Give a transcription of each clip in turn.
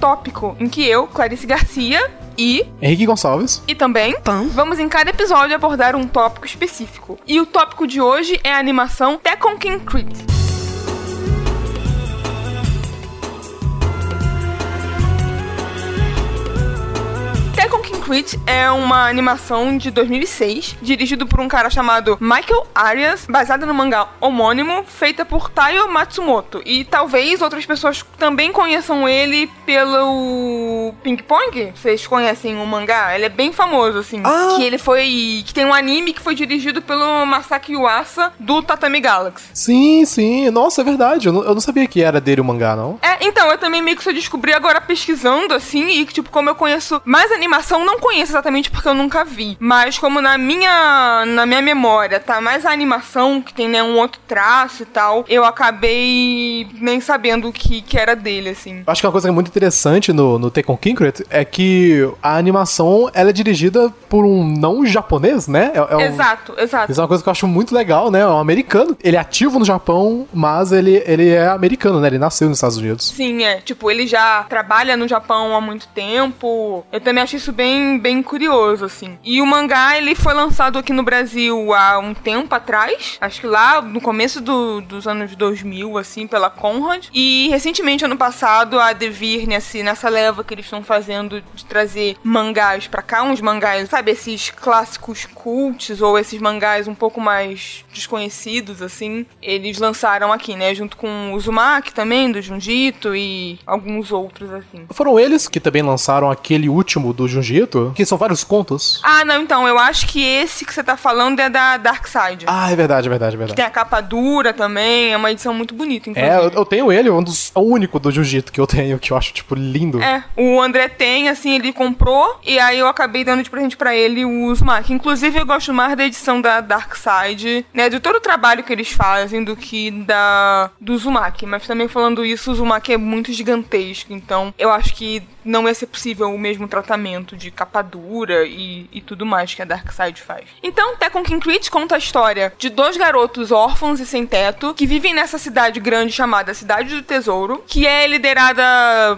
tópico em que eu, Clarice Garcia, e Henrique Gonçalves. e também Pam. vamos em cada episódio abordar um tópico específico. E o tópico de hoje é a animação Tekken King Crit. Crit é uma animação de 2006, dirigido por um cara chamado Michael Arias, baseada no mangá homônimo, feita por Taiyo Matsumoto. E talvez outras pessoas também conheçam ele pelo Ping Pong. Vocês conhecem o mangá? Ele é bem famoso, assim. Ah! Que ele foi. Que tem um anime que foi dirigido pelo Masaki Yuasa do Tatami Galaxy. Sim, sim. Nossa, é verdade. Eu não, eu não sabia que era dele o mangá, não. É, então, eu também meio que só descobri agora pesquisando, assim, e tipo, como eu conheço mais animação, não conheço exatamente porque eu nunca vi. Mas como na minha na minha memória tá mais a animação, que tem né, um outro traço e tal, eu acabei nem sabendo que, que era dele, assim. Acho que uma coisa que é muito interessante no, no Tekken Kinkret é que a animação ela é dirigida por um não japonês, né? É, é um- Exato, exato. Isso é uma coisa que eu acho muito legal, né? É um americano. Ele é ativo no Japão, mas ele, ele é americano, né? Ele nasceu nos Estados Unidos. Sim, é. Tipo, ele já trabalha no Japão há muito tempo. Eu também acho isso bem, bem curioso, assim. E o mangá, ele foi lançado aqui no Brasil há um tempo atrás. Acho que lá no começo do- dos anos 2000, assim, pela Conrad. E recentemente, ano passado, a Devir, nesse, nessa leva que eles estão fazendo de trazer mangás pra cá, uns mangás, sabe, esses clássicos cults ou esses mangás um pouco mais desconhecidos, assim, eles lançaram aqui, né? Junto com o Uzumaki também, do Junjito e alguns outros, assim. Foram eles que também lançaram aquele último do Junjito, que são vários contos. Ah, não, então, eu acho que esse que você tá falando é da Dark Side. Ah, é verdade, é verdade, é verdade. Tem a capa dura também, é uma edição muito bonita, inclusive. É, eu, eu tenho ele, um dos, é o único do Jiu-Jitsu que eu tenho, que eu acho, tipo, lindo. É, o André tem, assim, ele comprou, e aí eu acabei dando de presente pra ele o Uzumaki. Inclusive, eu gosto mais da edição da Dark Side, né, de todo o trabalho que eles fazem do que da do Uzumaki. Mas também falando isso, o Uzumaki é muito gigantesco, então eu acho que não ia ser possível o mesmo tratamento de capa dura e, e tudo mais que a Dark Side faz. Então, Tekken King Crit conta a história de dois garotos órfãos e sem teto que vivem nessa cidade grande chamada Cidade do Tesouro, que é liderada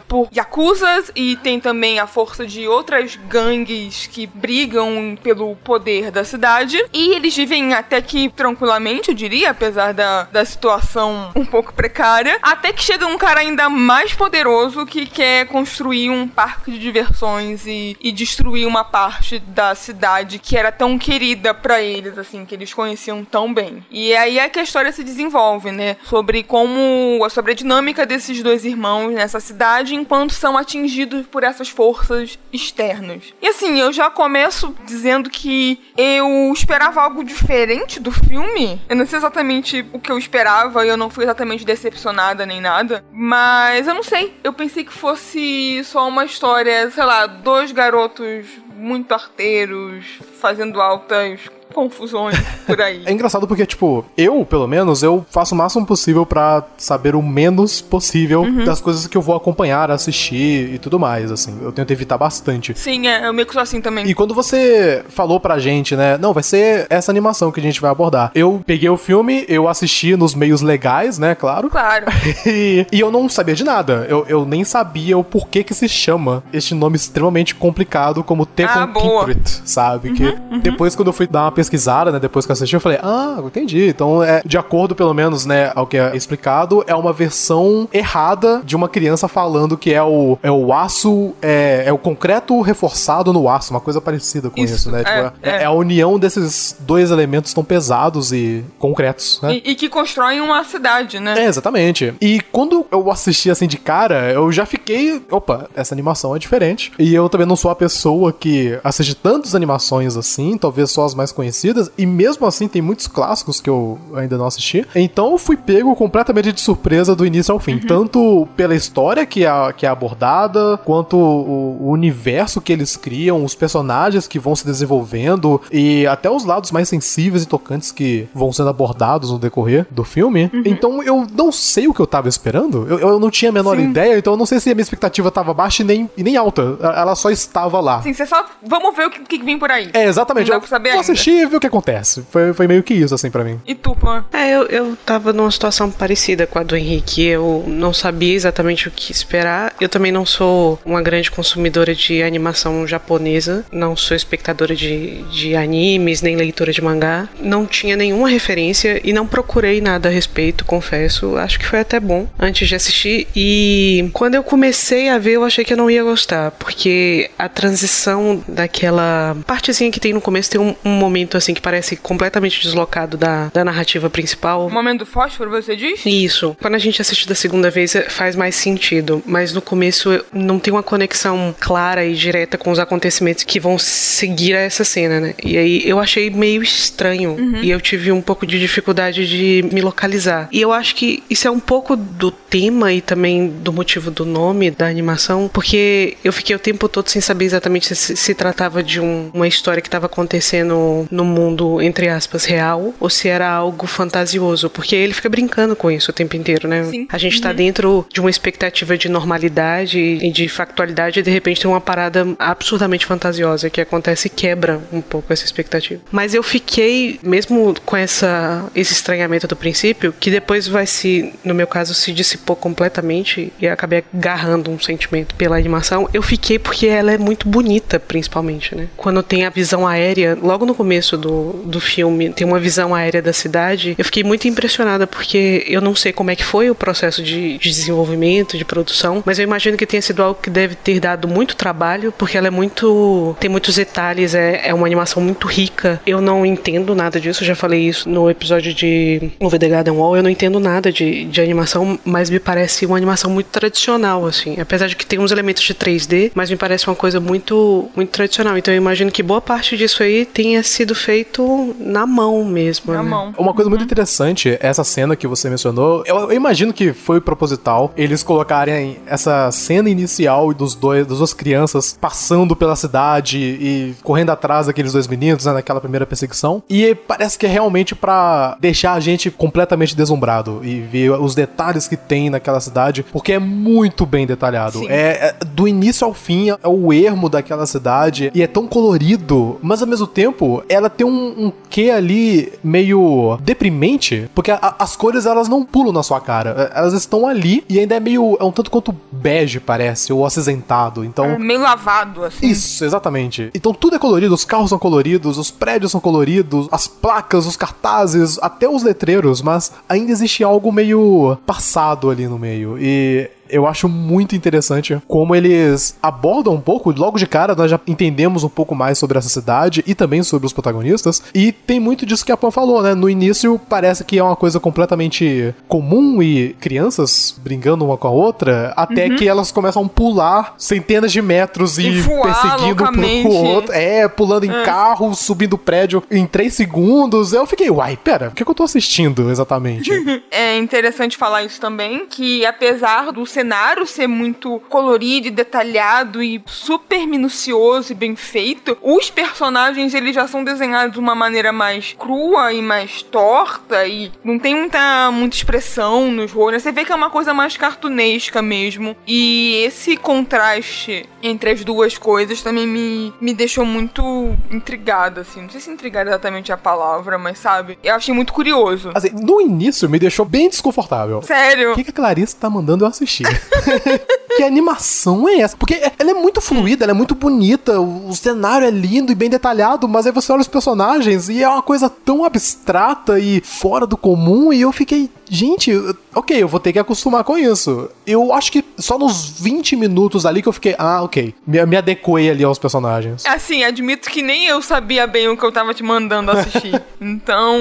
por yakuzas e tem também a força de outras gangues que brigam pelo poder da cidade. E eles vivem até que tranquilamente, eu diria, apesar da, da situação um pouco precária. Até que chega um cara ainda mais poderoso que quer construir um parque de diversões e, e destruir uma parte da cidade que era tão querida pra eles, assim, que eles conheciam tão bem. E aí é que a história se desenvolve, né? Sobre como. sobre a dinâmica desses dois irmãos nessa cidade enquanto são atingidos por essas forças externas. E assim, eu já começo dizendo que eu esperava algo diferente do filme. Eu não sei exatamente o que eu esperava e eu não fui exatamente decepcionada nem nada. Mas eu não sei. Eu pensei que fosse só uma história, sei lá, dois garotos muito arteiros fazendo altas confusões por aí. É engraçado porque, tipo, eu, pelo menos, eu faço o máximo possível pra saber o menos possível Uhum. das coisas que eu vou acompanhar, assistir e tudo mais, assim. Eu tento evitar bastante. Sim, é, eu meio que sou assim também. E quando você falou pra gente, né? Não, vai ser essa animação que a gente vai abordar. Eu peguei o filme, eu assisti nos meios legais, né? Claro. Claro. E, e eu não sabia de nada. Eu, eu nem sabia o porquê que se chama este nome extremamente complicado como Tekken Ah. Uhum, Kinkrit, sabe? Que depois, quando eu fui dar uma pesquisada, né? Depois que eu assisti, eu falei, ah, entendi. Então, é, de acordo, pelo menos, né, ao que é explicado, é uma versão errada de uma criança falando que é o, é o aço, é, é o concreto reforçado no aço, uma coisa parecida com isso, Isso, né? é, Tipo, é, é. é a união desses dois elementos tão pesados e concretos, né? E, e que constroem uma cidade, né? É, exatamente. E quando eu assisti assim de cara, eu já fiquei. Opa, essa animação é diferente. E eu também não sou a pessoa que assiste tantas animações assim, talvez só as mais conhecidas. E mesmo assim, tem muitos clássicos que eu ainda não assisti. Então eu fui pego completamente de surpresa do início ao fim. Tanto pela história que é, que é abordada, quanto o, o universo que eles criam, os personagens que vão se desenvolvendo e até os lados mais sensíveis e tocantes que vão sendo abordados no decorrer do filme. Então eu não sei o que eu tava esperando. Eu, eu não tinha a menor Sim. ideia, então eu não sei se a minha expectativa tava baixa e nem, e nem alta. Ela só estava lá. Assim, você só vamos ver o que, que vem por aí. É, exatamente. Não dá Eu pra saber vou ainda. E ver o que acontece. Foi, foi meio que isso, assim, pra mim. E tu, Pan? É, eu, eu tava numa situação parecida com a do Henrique. Eu não sabia exatamente o que esperar. Eu também não sou uma grande consumidora de animação japonesa. Não sou espectadora de, de animes, nem leitora de mangá. Não tinha nenhuma referência e não procurei nada a respeito, confesso. Acho que foi até bom antes de assistir. E quando eu comecei a ver, eu achei que eu não ia gostar. Porque a transição daquela partezinha que tem no começo tem um, um momento assim que parece completamente deslocado da, da narrativa principal. O momento do fósforo, você diz? Isso. Quando a gente assiste da segunda vez, é- faz mais sentido. Mas no começo não tem uma conexão clara e direta com os acontecimentos que vão seguir a essa cena, né? E aí eu achei meio estranho. E eu tive um pouco de dificuldade de me localizar. E eu acho que isso é um pouco do tema e também do motivo do nome da animação, porque eu fiquei o tempo todo sem saber exatamente se se tratava de um- uma história que estava acontecendo no mundo, entre aspas, real, ou se era algo fantasioso, porque ele fica brincando com isso o tempo inteiro, né? Sim. A gente tá dentro de uma expectativa de normalidade e de factualidade e de repente tem uma parada absurdamente fantasiosa que acontece e quebra um pouco essa expectativa. Mas eu fiquei, mesmo com essa, esse estranhamento do princípio, que depois vai se, no meu caso, se dissipou completamente e acabei agarrando um sentimento pela animação, eu fiquei porque ela é muito bonita, principalmente, né? Quando tem a visão aérea, logo no começo do, do filme, tem uma visão aérea da cidade, eu fiquei muito impressionada porque eu não sei como é que foi o processo de, de desenvolvimento, de produção, mas eu imagino que tenha sido algo que deve ter dado muito trabalho, porque ela é muito. tem muitos detalhes, é, é uma animação muito rica. Eu não entendo nada disso, já falei isso no episódio de Over the Garden Wall, eu não entendo nada de, de animação, mas me parece uma animação muito tradicional, assim. Apesar de que tem uns elementos de 3D, mas me parece uma coisa muito, muito tradicional. Então eu imagino que boa parte disso aí tenha sido feito na mão mesmo. Na né? mão. Uma coisa muito interessante, essa cena que você mencionou, eu, eu imagino que foi proposital eles colocarem essa cena inicial dos dois, das duas crianças passando pela cidade e correndo atrás daqueles dois meninos, né, naquela primeira perseguição. E parece que é realmente pra deixar a gente completamente deslumbrado e ver os detalhes que tem naquela cidade, porque é muito bem detalhado. É, é do início ao fim, é o ermo daquela cidade e é tão colorido, mas ao mesmo tempo ela tem um, um quê ali meio deprimente, porque a- as cores elas não pulam na sua cara, é, elas estão ali e ainda é meio é um tanto quanto bege parece ou acinzentado. Então É meio lavado, assim. isso, exatamente. Então tudo é colorido, os carros são coloridos, os prédios são coloridos, as placas, os cartazes, até os letreiros, mas ainda existe algo meio passado ali no meio. E eu acho muito interessante como eles abordam um pouco, logo de cara nós já entendemos um pouco mais sobre essa cidade e também sobre os protagonistas. E tem muito disso que a Pan falou, né? No início parece que é uma coisa completamente comum e crianças brincando uma com a outra, até que elas começam a pular centenas de metros e E perseguindo um pro outro. É, pulando em carro, subindo prédio em 3 segundos. Eu fiquei, uai, pera, o que, que eu tô assistindo exatamente? É interessante falar isso também, que apesar do cenário ser muito colorido e detalhado e super minucioso e bem feito, os personagens eles já são desenhados de uma maneira mais crua e mais torta e não tem muita, muita expressão nos rostos. Você vê que é uma coisa mais cartunesca mesmo. E esse contraste entre as duas coisas também me, me deixou muito intrigada, assim. Não sei se intrigada é exatamente a palavra, mas sabe? Eu achei muito curioso. Assim, no início me deixou bem desconfortável. Sério? O que, que a Clarice tá mandando eu assistir? que animação é essa? Porque ela é muito fluida, ela é muito bonita, o, o cenário é lindo e bem detalhado, mas aí você olha os personagens e é uma coisa tão abstrata e fora do comum, e eu fiquei, gente, ok, eu vou ter que acostumar com isso. Eu acho que só nos 20 minutos ali que eu fiquei, ah, ok, me, me adequei ali aos personagens. Assim, admito que nem eu sabia bem o que eu tava te mandando assistir. então,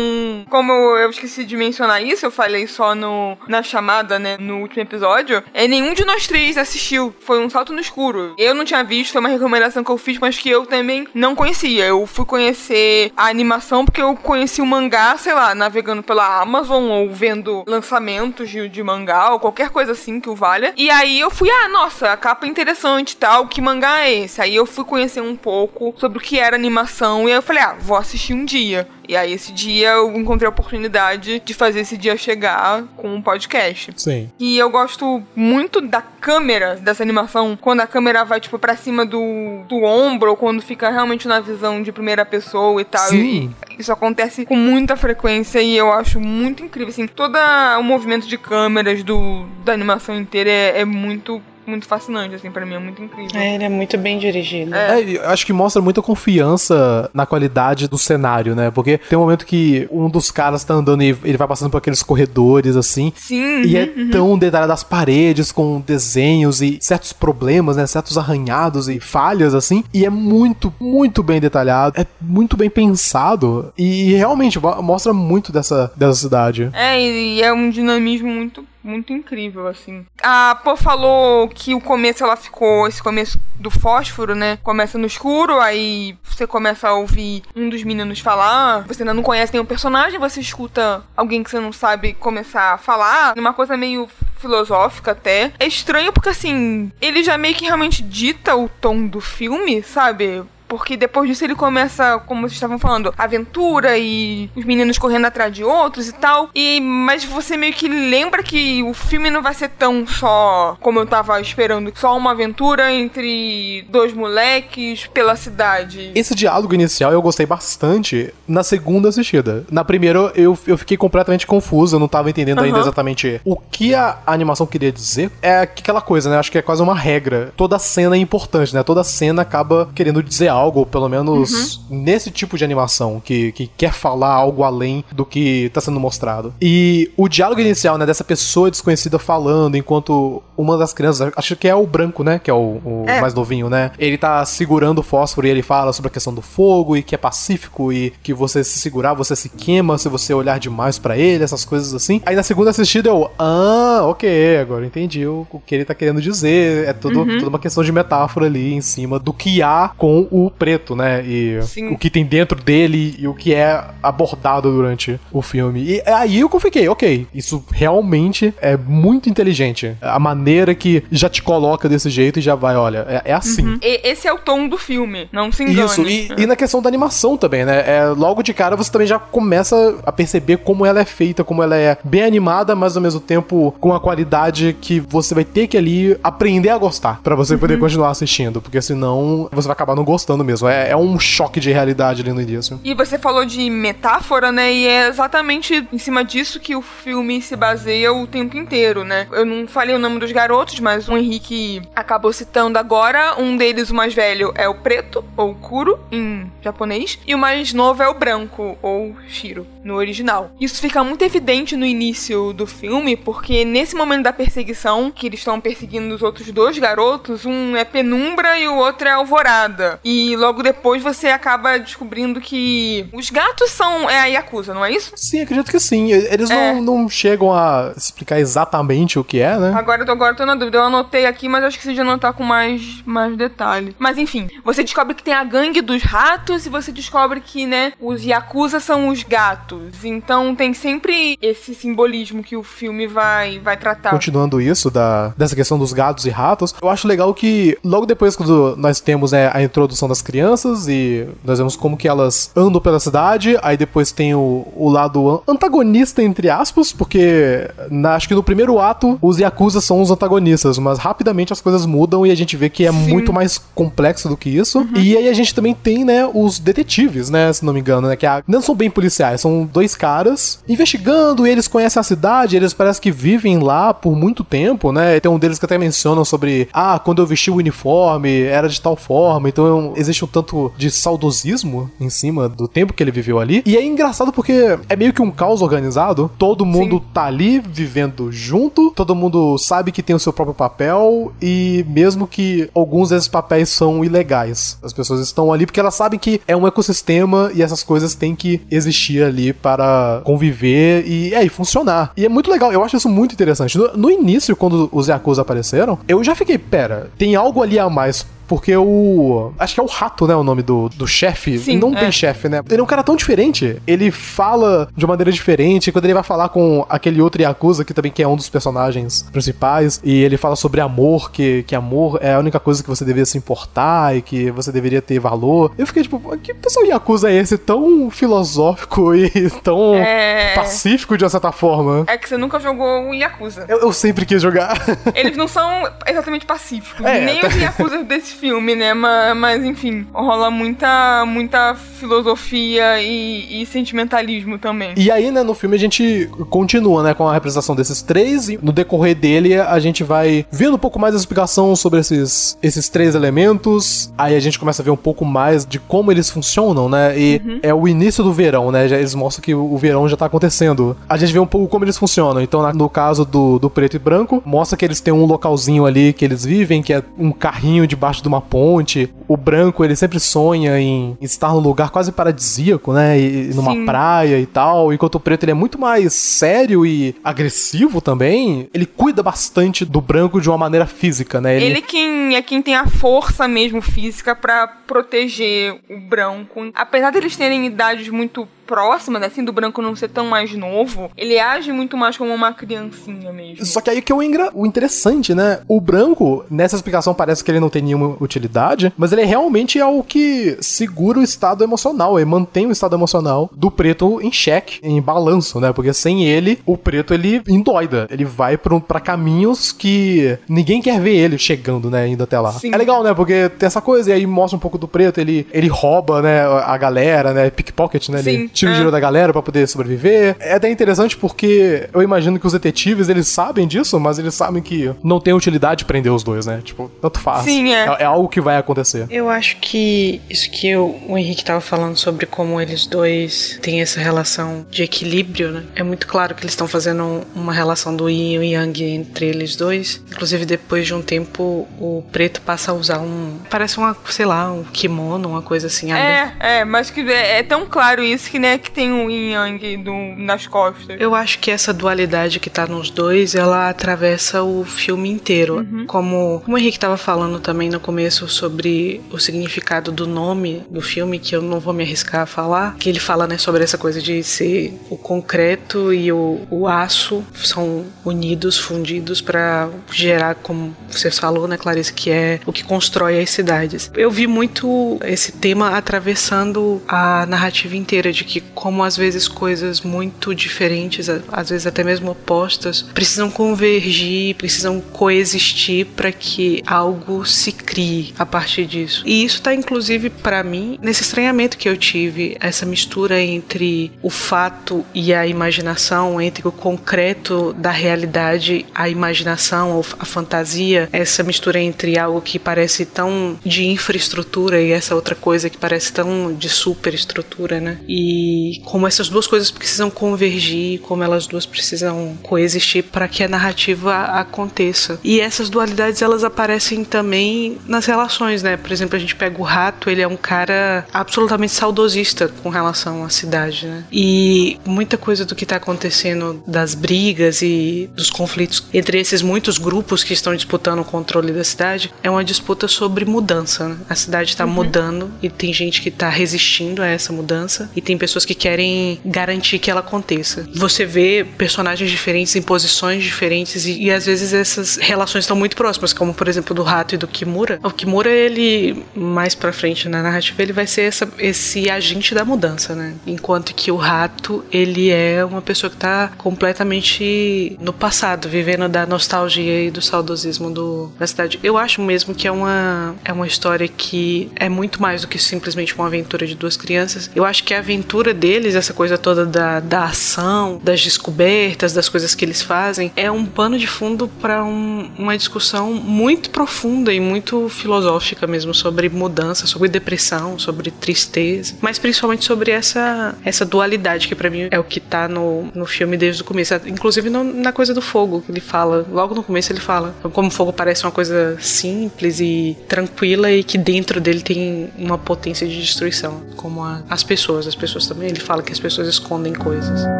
como eu, eu esqueci de mencionar isso, eu falei só no, na chamada, né, no último episódio, é nenhum de nós três assistiu. Foi um salto no escuro. Eu não tinha visto, foi uma recomendação que eu fiz, mas que eu também não conhecia. Eu fui conhecer a animação porque eu conheci o mangá, sei lá, navegando pela Amazon ou vendo lançamentos de, de mangá ou qualquer coisa assim que o valha. E aí eu fui, ah, nossa, a capa é interessante e tal, que mangá é esse? Aí eu fui conhecer um pouco sobre o que era animação e aí eu falei, ah, vou assistir um dia. E aí esse dia eu encontrei a oportunidade de fazer esse dia chegar com um podcast. Sim. E eu gosto muito da câmera dessa animação, quando a câmera vai, tipo, pra cima do, do ombro, ou quando fica realmente na visão de primeira pessoa e tal. Sim. E isso acontece com muita frequência e eu acho muito incrível. Assim, todo o movimento de câmeras do, da animação inteira é, é muito muito fascinante, assim, pra mim, é muito incrível. É, ele é muito bem dirigido. É, eu acho que mostra muita confiança na qualidade do cenário, né? Porque tem um momento que um dos caras tá andando e ele vai passando por aqueles corredores, assim. Sim. E é uhum. tão detalhado as paredes com desenhos e certos problemas, né? Certos arranhados e falhas, assim. E é muito, muito bem detalhado. É muito bem pensado. E realmente mo- mostra muito dessa, dessa cidade. É, e é um dinamismo muito muito incrível, assim. A Pô falou que o começo ela ficou, esse começo do fósforo, né? Começa no escuro, aí você começa a ouvir um dos meninos falar. Você ainda não conhece nenhum personagem, você escuta alguém que você não sabe começar a falar. Uma coisa meio filosófica até. É estranho porque, assim, ele já meio que realmente dita o tom do filme, sabe? Porque depois disso ele começa, como vocês estavam falando, aventura e os meninos correndo atrás de outros e tal. E mas você meio que lembra que o filme não vai ser tão só como eu tava esperando, só uma aventura entre dois moleques pela cidade. Esse diálogo inicial eu gostei bastante na segunda assistida. Na primeira eu, eu fiquei completamente confuso, eu não tava entendendo ainda Aham. exatamente o que a animação queria dizer. É aquela coisa, né? Acho que é quase uma regra. Toda cena é importante, né? Toda cena acaba querendo dizer algo, ou pelo menos nesse tipo de animação, que, que quer falar algo além do que tá sendo mostrado. E o diálogo inicial, né, dessa pessoa desconhecida falando, enquanto uma das crianças, acho que é o branco, né? Que é o, o É. mais novinho, né? Ele tá segurando o fósforo e ele fala sobre a questão do fogo e que é pacífico e que você se segurar, você se queima se você olhar demais pra ele, essas coisas assim. Aí na segunda assistida eu, ah, ok, agora entendi o, o que ele tá querendo dizer. É tudo, toda uma questão de metáfora ali em cima do que há com o preto, né? E Sim. o que tem dentro dele e o que é abordado durante o filme. E aí eu fiquei, ok, isso realmente é muito inteligente. A maneira que já te coloca desse jeito e já vai, olha, é, é assim. E- esse é o tom do filme, não se engane. Isso, e, e na questão da animação também, né? É, logo de cara você também já começa a perceber como ela é feita, como ela é bem animada, mas ao mesmo tempo com a qualidade que você vai ter que ali aprender a gostar pra você poder continuar assistindo, porque senão você vai acabar não gostando mesmo. É, é um choque de realidade ali no início. E você falou de metáfora, né? E é exatamente em cima disso que o filme se baseia o tempo inteiro, né? Eu não falei o nome dos garotos, mas o Henrique acabou citando agora. Um deles, o mais velho, é o preto, ou Kuro, em japonês. E o mais novo é o branco, ou Shiro, no original. Isso fica muito evidente no início do filme, porque nesse momento da perseguição, que eles estão perseguindo os outros dois garotos, um é Penumbra e o outro é Alvorada. E logo depois você acaba descobrindo que os gatos são é a Yakuza, não é isso? Sim, acredito que sim. Eles É. não, não chegam a explicar exatamente o que é, né? Agora eu tô, agora eu tô na dúvida. Eu anotei aqui, mas eu esqueci de anotar com mais, mais detalhe. Mas enfim, você descobre que tem a gangue dos ratos e você descobre que, né, os Yakuza são os gatos. Então tem sempre esse simbolismo que o filme vai, vai tratar. Continuando isso, da, dessa questão dos gatos e ratos, eu acho legal que logo depois quando nós temos né, a introdução das crianças e nós vemos como que elas andam pela cidade, aí depois tem o, o lado an- antagonista, entre aspas, porque na- acho que no primeiro ato os Yakuza são os antagonistas, mas rapidamente as coisas mudam e a gente vê que é Sim. muito mais complexo do que isso. E aí a gente também tem, né, os detetives, né, se não me engano, né, que a- não são bem policiais, são dois caras investigando e eles conhecem a cidade, eles parecem que vivem lá por muito tempo, né? Tem um deles que até mencionam sobre, ah, quando eu vesti o uniforme, era de tal forma, então existe um tanto de saudosismo em cima do tempo que ele viveu ali. E é engraçado porque é meio que um caos organizado, todo mundo tá ali vivendo junto, todo mundo sabe que tem o seu próprio papel e mesmo que alguns desses papéis são ilegais, as pessoas estão ali porque elas sabem que é um ecossistema e essas coisas têm que existir ali para conviver e é, e funcionar. E é muito legal, eu acho isso muito interessante. No, no início, quando os Yakuza apareceram, eu já fiquei, pera, tem algo ali a mais porque o. Acho que é o rato, né? O nome do, do chefe. Sim, Não é. tem chefe, né? Ele é um cara tão diferente. Ele fala de uma maneira diferente. Quando ele vai falar com aquele outro Yakuza, que também que é um dos personagens principais, e ele fala sobre amor, que, que amor é a única coisa que você deveria se importar e que você deveria ter valor. Eu fiquei tipo, que pessoal Yakuza é esse? Tão filosófico e tão É. pacífico de uma certa forma. É que você nunca jogou o Yakuza. Eu, eu sempre quis jogar. Eles não são exatamente pacíficos. É, nem tá- os Yakuza desse filme, né? Mas, mas, enfim, rola muita, muita filosofia e, e sentimentalismo também. E aí, né, no filme a gente continua, né, com a representação desses três e no decorrer dele a gente vai vendo um pouco mais a explicação sobre esses, esses três elementos. Aí a gente começa a ver um pouco mais de como eles funcionam, né? E é o início do verão, né? Já, eles mostram que o, verão já tá acontecendo. A gente vê um pouco como eles funcionam. Então, na- no caso do, do preto e branco, mostra que eles têm um localzinho ali que eles vivem, que é um carrinho debaixo de uma ponte. O branco, ele sempre sonha em estar num lugar quase paradisíaco, né? E, numa Sim. praia e tal. Enquanto o preto ele é muito mais sério e agressivo também. Ele cuida bastante do branco de uma maneira física, né? Ele quem é quem tem a força mesmo física pra proteger o branco. Apesar deles terem idades muito próximas, assim, do branco não ser tão mais novo, ele age muito mais como uma criancinha mesmo. Só que aí que é o, engra- o interessante, né? O branco, nessa explicação, parece que ele não tem nenhuma utilidade, mas ele realmente é o que segura o estado emocional, ele mantém o estado emocional do preto em xeque, em balanço, né? Porque sem ele, o preto ele endoida, ele vai pra, pra caminhos que ninguém quer ver ele chegando, né? Indo até lá. Sim. É legal, né? Porque tem essa coisa, e aí mostra um pouco do preto, ele, ele rouba, né? A galera, né? Pickpocket, né? Ele Sim, tira o é. dinheiro da galera pra poder sobreviver. É até interessante porque eu imagino que os detetives, eles sabem disso, mas eles sabem que não tem utilidade prender os dois, né? Tipo, tanto faz. Sim, é. É, algo que vai acontecer. Eu acho que isso que o, o Henrique tava falando sobre como eles dois têm essa relação de equilíbrio, né? É muito claro que eles estão fazendo um- uma relação do yin e o yang entre eles dois. Inclusive, depois de um tempo, o preto passa a usar um. Parece uma, sei lá, um kimono, uma coisa assim. É, é, mas que é, é tão claro isso que, né, que tem um yin yang do, nas costas. Eu acho que essa dualidade que tá nos dois, ela atravessa o filme inteiro. Como, como o Henrique tava falando também no começo sobre o significado do nome do filme, que eu não vou me arriscar a falar, que ele fala, né, sobre essa coisa de ser o concreto e o, o aço são unidos, fundidos para gerar, como você falou, né, Clarice, que é o que constrói as cidades. Eu vi muito esse tema atravessando a narrativa inteira de que como às vezes coisas muito diferentes, às vezes até mesmo opostas, precisam convergir, precisam coexistir para que algo se crie a partir disso. E isso tá inclusive para mim nesse estranhamento que eu tive, essa mistura entre o fato e a imaginação, entre o concreto da realidade, a imaginação, a fantasia, essa mistura entre algo que parece tão de infraestrutura e essa outra coisa que parece tão de superestrutura, né? E como essas duas coisas precisam convergir, como elas duas precisam coexistir para que a narrativa aconteça. E essas dualidades elas aparecem também nas relações, né? Por exemplo, a gente pega o rato, ele é um cara absolutamente saudosista com relação à cidade, né? E muita coisa do que tá acontecendo das brigas e dos conflitos entre esses muitos grupos que estão disputando o controle da cidade é uma disputa sobre mudança, né? A cidade tá mudando e tem gente que tá resistindo a essa mudança e tem pessoas que querem garantir que ela aconteça. Você vê personagens diferentes em posições diferentes e, e às vezes essas relações estão muito próximas, como por exemplo do Rato e do Kimura. O Kimura, ele mais pra frente na narrativa, ele vai ser essa- esse agente da mudança, né? Enquanto que o Rato, ele é uma pessoa que tá completamente no passado, vivendo da nostalgia e do saudosismo do, da cidade. Eu acho mesmo que é uma, é uma história que é muito mais do que simplesmente uma aventura de duas crianças. Eu acho que a aventura deles, essa coisa toda da, da ação, das descobertas, das coisas que eles fazem, é um pano de fundo para uma discussão muito profunda e muito filosófica mesmo sobre mudança, sobre depressão, sobre tristeza, mas principalmente sobre essa, essa dualidade que pra mim é o que tá no, no filme desde o começo. Inclusive no- na coisa do fogo, que ele fala, logo no começo ele fala como o fogo parece uma coisa simples e tranquila e que dentro dele tem uma potência de destruição, como a- as pessoas. As pessoas também, ele fala que as pessoas escondem coisas.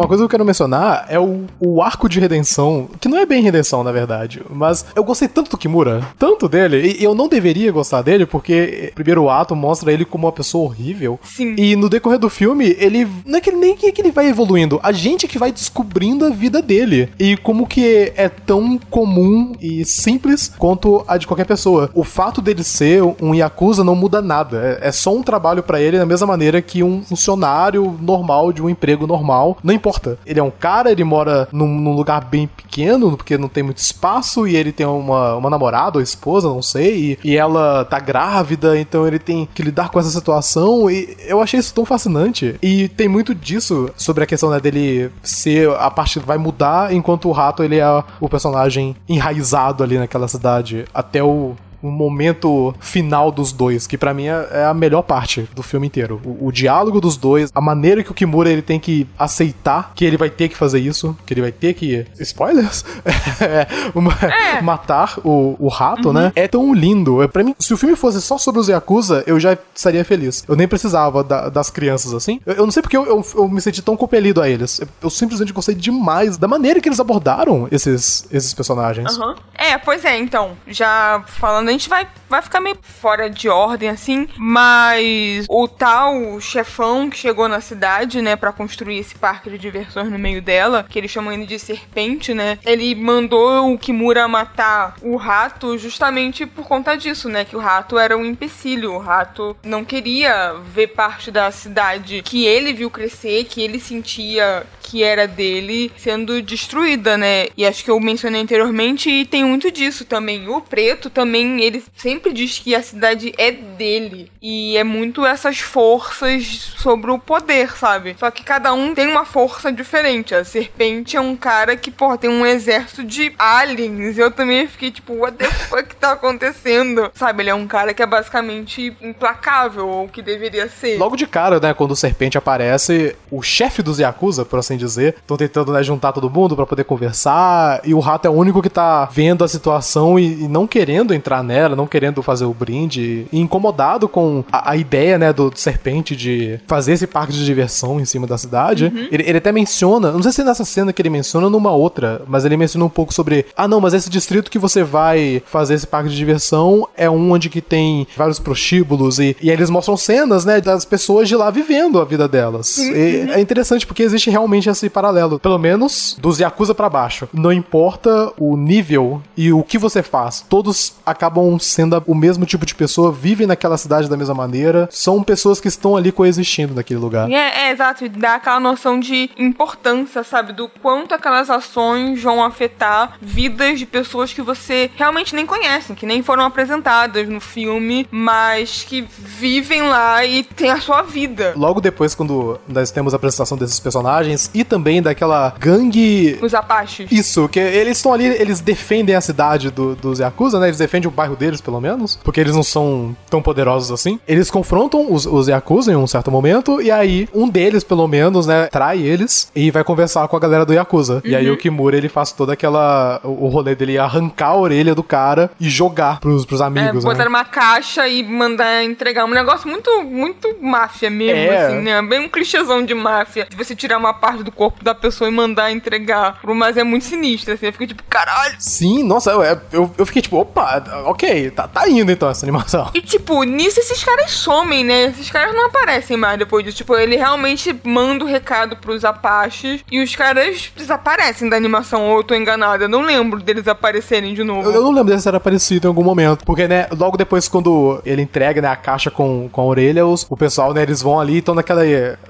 Uma coisa que eu quero mencionar é o, o arco de redenção, que não é bem redenção, na verdade, mas eu gostei tanto do Kimura, tanto dele, e eu não deveria gostar dele, porque primeiro ato mostra ele como uma pessoa horrível. Sim. E no decorrer do filme, ele. Não é que nem que ele vai evoluindo, a gente que vai descobrindo a vida dele. E como que é tão comum e simples quanto a de qualquer pessoa. O fato dele ser um Yakuza não muda nada. É, é só um trabalho para ele da mesma maneira que um funcionário normal de um emprego normal. Não importa. Ele é um cara, ele mora num, num lugar bem pequeno, porque não tem muito espaço, e ele tem uma, uma namorada ou esposa, não sei, e, e ela tá grávida, então ele tem que lidar com essa situação. E eu achei isso tão fascinante. E tem muito disso sobre a questão né, dele ser a parte vai mudar, enquanto o rato ele é o personagem enraizado ali naquela cidade até o um momento final dos dois, que para mim é, é, a melhor parte do filme inteiro. O, o, diálogo dos dois, a maneira que o Kimura ele tem que aceitar que ele vai ter que fazer isso, que ele vai ter que. Spoilers? é, uma, é. matar o, o rato, uhum. né? É tão lindo. É, para mim, se o filme fosse só sobre os Yakuza, eu já estaria feliz. Eu nem precisava da, das crianças assim. Eu, eu não sei porque eu, eu, eu, me senti tão compelido a eles. Eu, eu, simplesmente gostei demais da maneira que eles abordaram esses, esses personagens. Uhum. É, pois é, então. Já falando a gente vai, vai ficar meio fora de ordem, assim, mas o tal chefão que chegou na cidade, né, para construir esse parque de diversões no meio dela, que eles chamam ele de serpente, né, ele mandou o Kimura matar o rato justamente por conta disso, né, que o rato era um empecilho, o rato não queria ver parte da cidade que ele viu crescer, que ele sentia que era dele sendo destruída, né? E acho que eu mencionei anteriormente e tem muito disso também. O preto também, ele sempre diz que a cidade é dele. E é muito essas forças sobre o poder, sabe? Só que cada um tem uma força diferente. A serpente é um cara que, porra, tem um exército de aliens. Eu também fiquei tipo, what the fuck tá acontecendo? Sabe? Ele é um cara que é basicamente implacável, ou que deveria ser. Logo de cara, né, quando o serpente aparece, o chefe dos Yakuza, por assim dizer. Estão tentando né, juntar todo mundo para poder conversar. E o rato é o único que tá vendo a situação e, e, não querendo entrar nela, não querendo fazer o brinde. E incomodado com a, a ideia, né, do, do, serpente de fazer esse parque de diversão em cima da cidade. Uhum. Ele, ele, até menciona, não sei se é nessa cena que ele menciona numa outra, mas ele menciona um pouco sobre. Ah, não, mas esse distrito que você vai fazer esse parque de diversão é um onde que tem vários prostíbulos e, e aí eles mostram cenas, né, das pessoas de lá vivendo a vida delas. Uhum. é interessante porque existe realmente esse paralelo, pelo menos dos Yakuza para baixo. Não importa o nível e o que você faz, todos acabam sendo o mesmo tipo de pessoa, vivem naquela cidade da mesma maneira, são pessoas que estão ali coexistindo naquele lugar. É, é exato, dá aquela noção de importância, sabe, do quanto aquelas ações vão afetar vidas de pessoas que você realmente nem conhece, que nem foram apresentadas no filme, mas que vivem lá e têm a sua vida. Logo depois, quando nós temos a apresentação desses personagens e também daquela gangue. Os Apaches. Isso, que eles estão ali, eles defendem a cidade do, dos Yakuza, né? Eles defendem o bairro deles, pelo menos. Porque eles não são tão poderosos assim. Eles confrontam os, os Yakuza em um certo momento. E aí, um deles, pelo menos, né? Trai eles e vai conversar com a galera do Yakuza. Uhum. E aí, uhum. o Kimura, ele faz toda aquela. O, o rolê dele arrancar a orelha do cara e jogar pros, pros amigos. É, botar né? uma caixa e mandar entregar. Um negócio muito, muito máfia mesmo, é. assim, né? Bem um clichêzão de máfia. De você tirar uma parte do do corpo da pessoa e mandar entregar. Mas é muito sinistro, assim. Eu fico tipo, caralho. Sim, nossa, eu, eu, eu fiquei tipo, opa, ok, tá, tá indo então essa animação. E tipo, nisso esses caras somem, né? Esses caras não aparecem mais depois disso. Tipo, ele realmente manda o recado pros Apaches e os caras desaparecem da animação. Ou eu tô enganada, eu não lembro deles aparecerem de novo. Eu, eu não lembro deles terem aparecido em algum momento. Porque, né, logo depois, quando ele entrega, né, a caixa com, com a orelha, os, o pessoal, né, eles vão ali e estão naquela,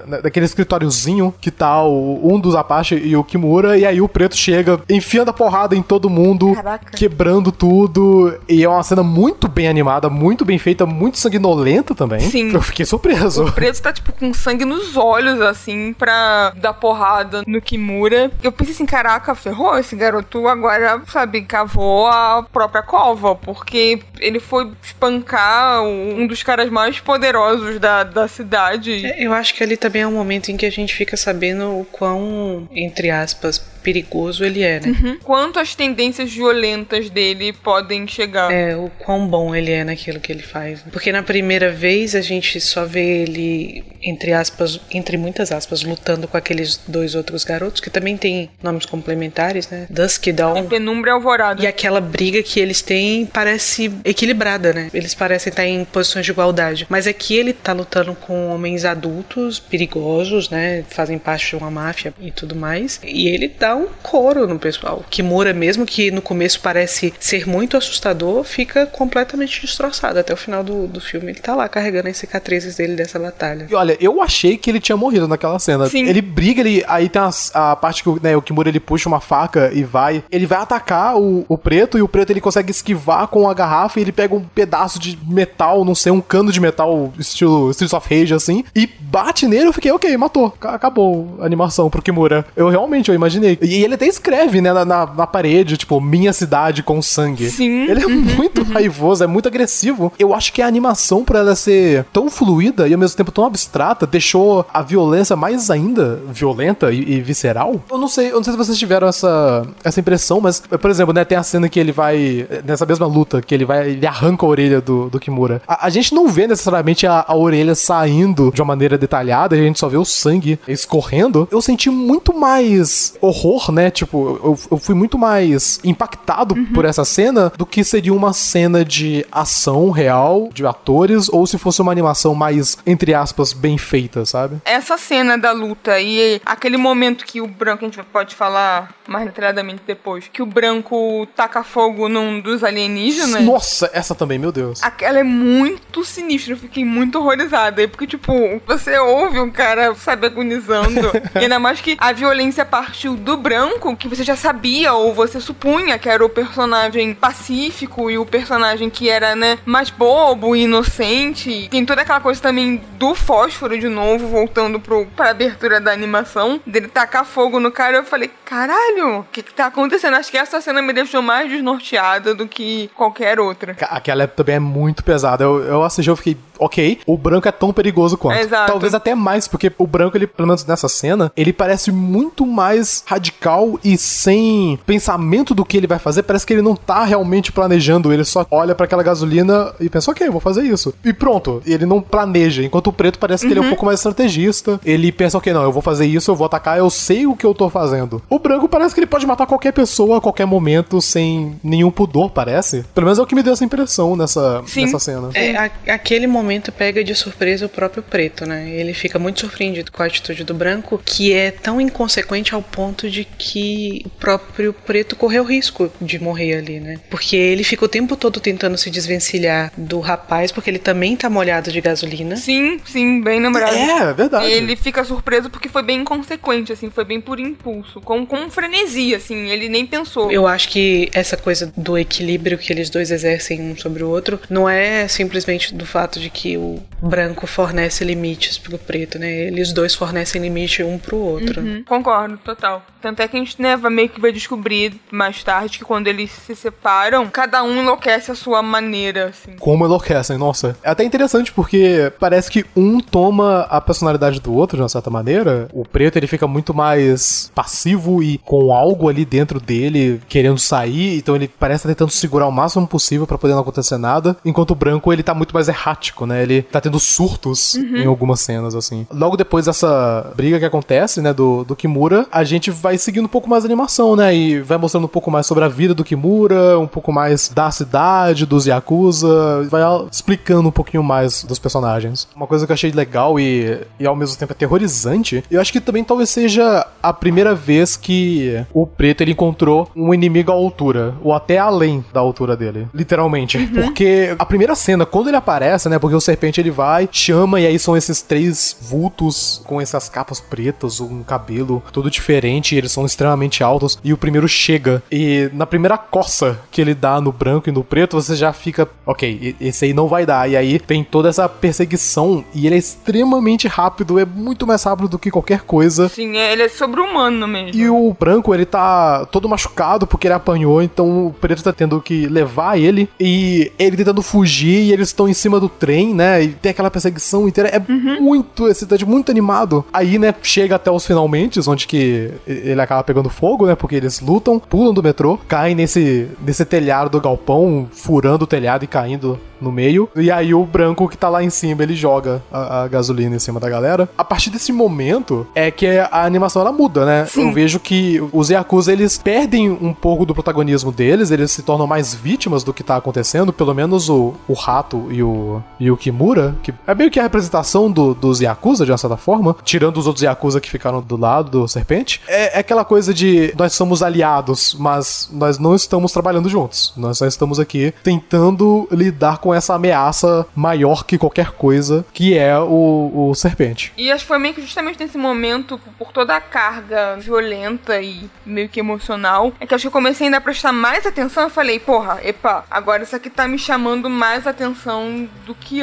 naquele escritóriozinho que tá o, um dos Apache e o Kimura, e aí o preto chega enfiando a porrada em todo mundo, Caraca. quebrando tudo. E é uma cena muito bem animada, muito bem feita, muito sanguinolenta também. Sim. Eu fiquei surpreso. O preto tá, tipo, com sangue nos olhos, assim, pra dar porrada no Kimura. Eu pensei assim, caraca, ferrou esse garoto agora, sabe, cavou a própria cova, porque ele foi espancar um dos caras mais poderosos da, da cidade. É, eu acho que ali também é um momento em que a gente fica sabendo o quão, entre aspas, perigoso ele é, né? Uhum. Quanto as tendências violentas dele podem chegar. É, o quão bom ele é naquilo que ele faz. Porque na primeira vez a gente só vê ele, entre aspas, entre muitas aspas, lutando com aqueles dois outros garotos, que também têm nomes complementares, né? Dusk Dawn. É penumbra e alvorada. E aquela briga que eles têm parece equilibrada, né? Eles parecem estar em posições de igualdade. Mas aqui ele tá lutando com homens adultos, perigosos, né? Fazem parte de uma máfia e tudo mais. E ele dá um couro no pessoal. Kimura, mesmo que no começo parece ser muito assustador, fica completamente destroçado. Até o final do, do filme ele tá lá carregando as cicatrizes dele dessa batalha. E olha, eu achei que ele tinha morrido naquela cena. Sim. Ele briga, ele, aí tem as- a, parte que o, né, o Kimura ele puxa uma faca e vai. Ele vai atacar o, o preto e o preto ele consegue esquivar com a garrafa e ele pega um pedaço de metal, não sei, um cano de metal estilo Streets of Rage assim, e bate nele. Eu fiquei, ok, matou. Ca- Acabou a animação pro Kimura. Eu realmente, eu imaginei. E ele até escreve, né, na, na, na parede, tipo, minha cidade com sangue. Sim. Ele é muito raivoso, é muito agressivo. Eu acho que a animação, por ela ser tão fluida e ao mesmo tempo tão abstrata, deixou a violência mais ainda violenta e, e visceral. Eu não sei, eu não sei se vocês tiveram essa, essa impressão, mas, por exemplo, né, tem a cena que ele vai, nessa mesma luta, que ele vai, ele arranca a orelha do, do Kimura. A, a gente não vê necessariamente a, a orelha saindo de uma maneira detalhada, a gente só vê o sangue escorrendo. Eu senti muito mais horror, né? Tipo, eu, eu fui muito mais impactado por essa cena do que seria uma cena de ação real, de atores, ou se fosse uma animação mais, entre aspas, bem feita, sabe? Essa cena da luta e aquele momento que o branco, a gente pode falar mais detalhadamente depois, que o branco taca fogo num dos alienígenas. Nossa, essa também, meu Deus. Aquela é muito sinistra, eu fiquei muito horrorizada. Porque, tipo, você ouve um cara, sabe, agonizando. e ainda mais que a violência partiu do branco, que você já sabia, ou você supunha que era o personagem pacífico e o personagem que era, né, mais bobo e inocente. Tem toda aquela coisa também do fósforo, de novo, voltando pro, pra abertura da animação, dele tacar fogo no cara. Eu falei, caralho, o que que tá acontecendo? Acho que essa cena me deixou mais desnorteada do que qualquer outra. Aquela também é muito pesada. Eu, eu assisti eu fiquei, ok, o branco é tão perigoso quanto. Exato. Talvez até mais, porque o branco, ele, pelo menos nessa cena, ele parece muito mais radical e sem pensamento do que ele vai fazer. Parece que ele não tá realmente planejando, ele só olha pra aquela gasolina e pensa, ok, eu vou fazer isso. E pronto, ele não planeja. Enquanto o preto parece que ele é um pouco mais estrategista. Ele pensa, ok, não, eu vou fazer isso, eu vou atacar, eu sei o que eu tô fazendo. O branco parece que ele pode matar qualquer pessoa a qualquer momento sem nenhum pudor, parece. Pelo menos é o que me deu essa impressão nessa, Sim. nessa cena. É, a- aquele momento pega de surpresa o próprio preto, né? Ele fica muito surpreendido com a atitude do branco, que é tão inconsequente ao ponto de que o próprio preto correu risco de morrer ali, né? Porque ele fica o tempo todo tentando se desvencilhar do rapaz, porque ele também tá molhado de gasolina. Sim, sim, bem lembrado. É, é verdade. Ele fica surpreso porque foi bem inconsequente, assim, foi bem por impulso, com, com frenesi, assim, ele nem pensou. Eu acho que essa coisa do equilíbrio que eles dois exercem um sobre o outro não é simplesmente do fato de que o branco fornece limites pro preto, né? Eles dois fornecem limite um pro outro. Uhum, concordo, total. Tanto é que a gente né, vai meio que vai descobrir mais tarde que quando eles se separam, cada um enlouquece a sua maneira, assim. Como enlouquecem, nossa. É até interessante porque parece que um toma a personalidade do outro, de uma certa maneira. O preto, ele fica muito mais passivo e com algo ali dentro dele querendo sair, então ele parece estar tentando segurar o máximo possível pra poder não acontecer nada, enquanto o branco, ele tá muito mais errático, né? Ele tá tendo surtos em algumas cenas, assim. Logo depois dessa briga que acontece, né, do, do Kimura, a gente vai seguindo um pouco mais a animação, né? E vai mostrando um pouco mais sobre a vida do Kimura, um pouco mais da cidade, dos Yakuza, vai explicando um pouquinho mais dos personagens. Uma coisa que eu achei legal e, e ao mesmo tempo aterrorizante, eu acho que também talvez seja a primeira vez que o preto ele encontrou um inimigo à altura, ou até além da altura dele, literalmente. Porque a primeira cena, quando ele aparece, né? Porque o serpente ele vai, chama, e aí são esses três vultos com essas capas pretas, um cabelo todo diferente, eles são extremamente altos, e o primeiro chega. E na primeira coça que ele dá no branco e no preto, você já fica, ok, esse aí não vai dar. E aí tem toda essa perseguição, e ele é extremamente rápido, é muito mais rápido do que qualquer coisa. Sim, é- ele é sobre-humano mesmo. E o branco, ele tá todo machucado porque ele apanhou, então o preto tá tendo que levar ele. E ele tentando fugir, e eles estão em cima do trem, trem, né? E tem aquela perseguição inteira. É Uhum. muito excitante, muito animado. Aí, né, chega até os finalmente, onde que ele acaba pegando fogo, né? Porque eles lutam, pulam do metrô, caem nesse, nesse telhado do galpão, furando o telhado e caindo no meio. E aí o branco que tá lá em cima, ele joga a, a gasolina em cima da galera. A partir desse momento é que a animação ela muda, né? Sim. Eu vejo que os Yakuza eles perdem um pouco do protagonismo deles, eles se tornam mais vítimas do que tá acontecendo, pelo menos o, o Rato e o, e o Kimura, que é meio que a representação do- dos Yakuza, de uma certa forma, tirando os outros Yakuza que ficaram do lado do Serpente. É, é aquela coisa de nós somos aliados, mas nós não estamos trabalhando juntos. Nós só estamos aqui tentando lidar com essa ameaça maior que qualquer coisa, que é o, o Serpente. E acho que foi meio que justamente nesse momento, por toda a carga violenta e meio que emocional, é que acho que eu comecei ainda a prestar mais atenção. Eu falei, porra, epa, agora isso aqui tá me chamando mais atenção do que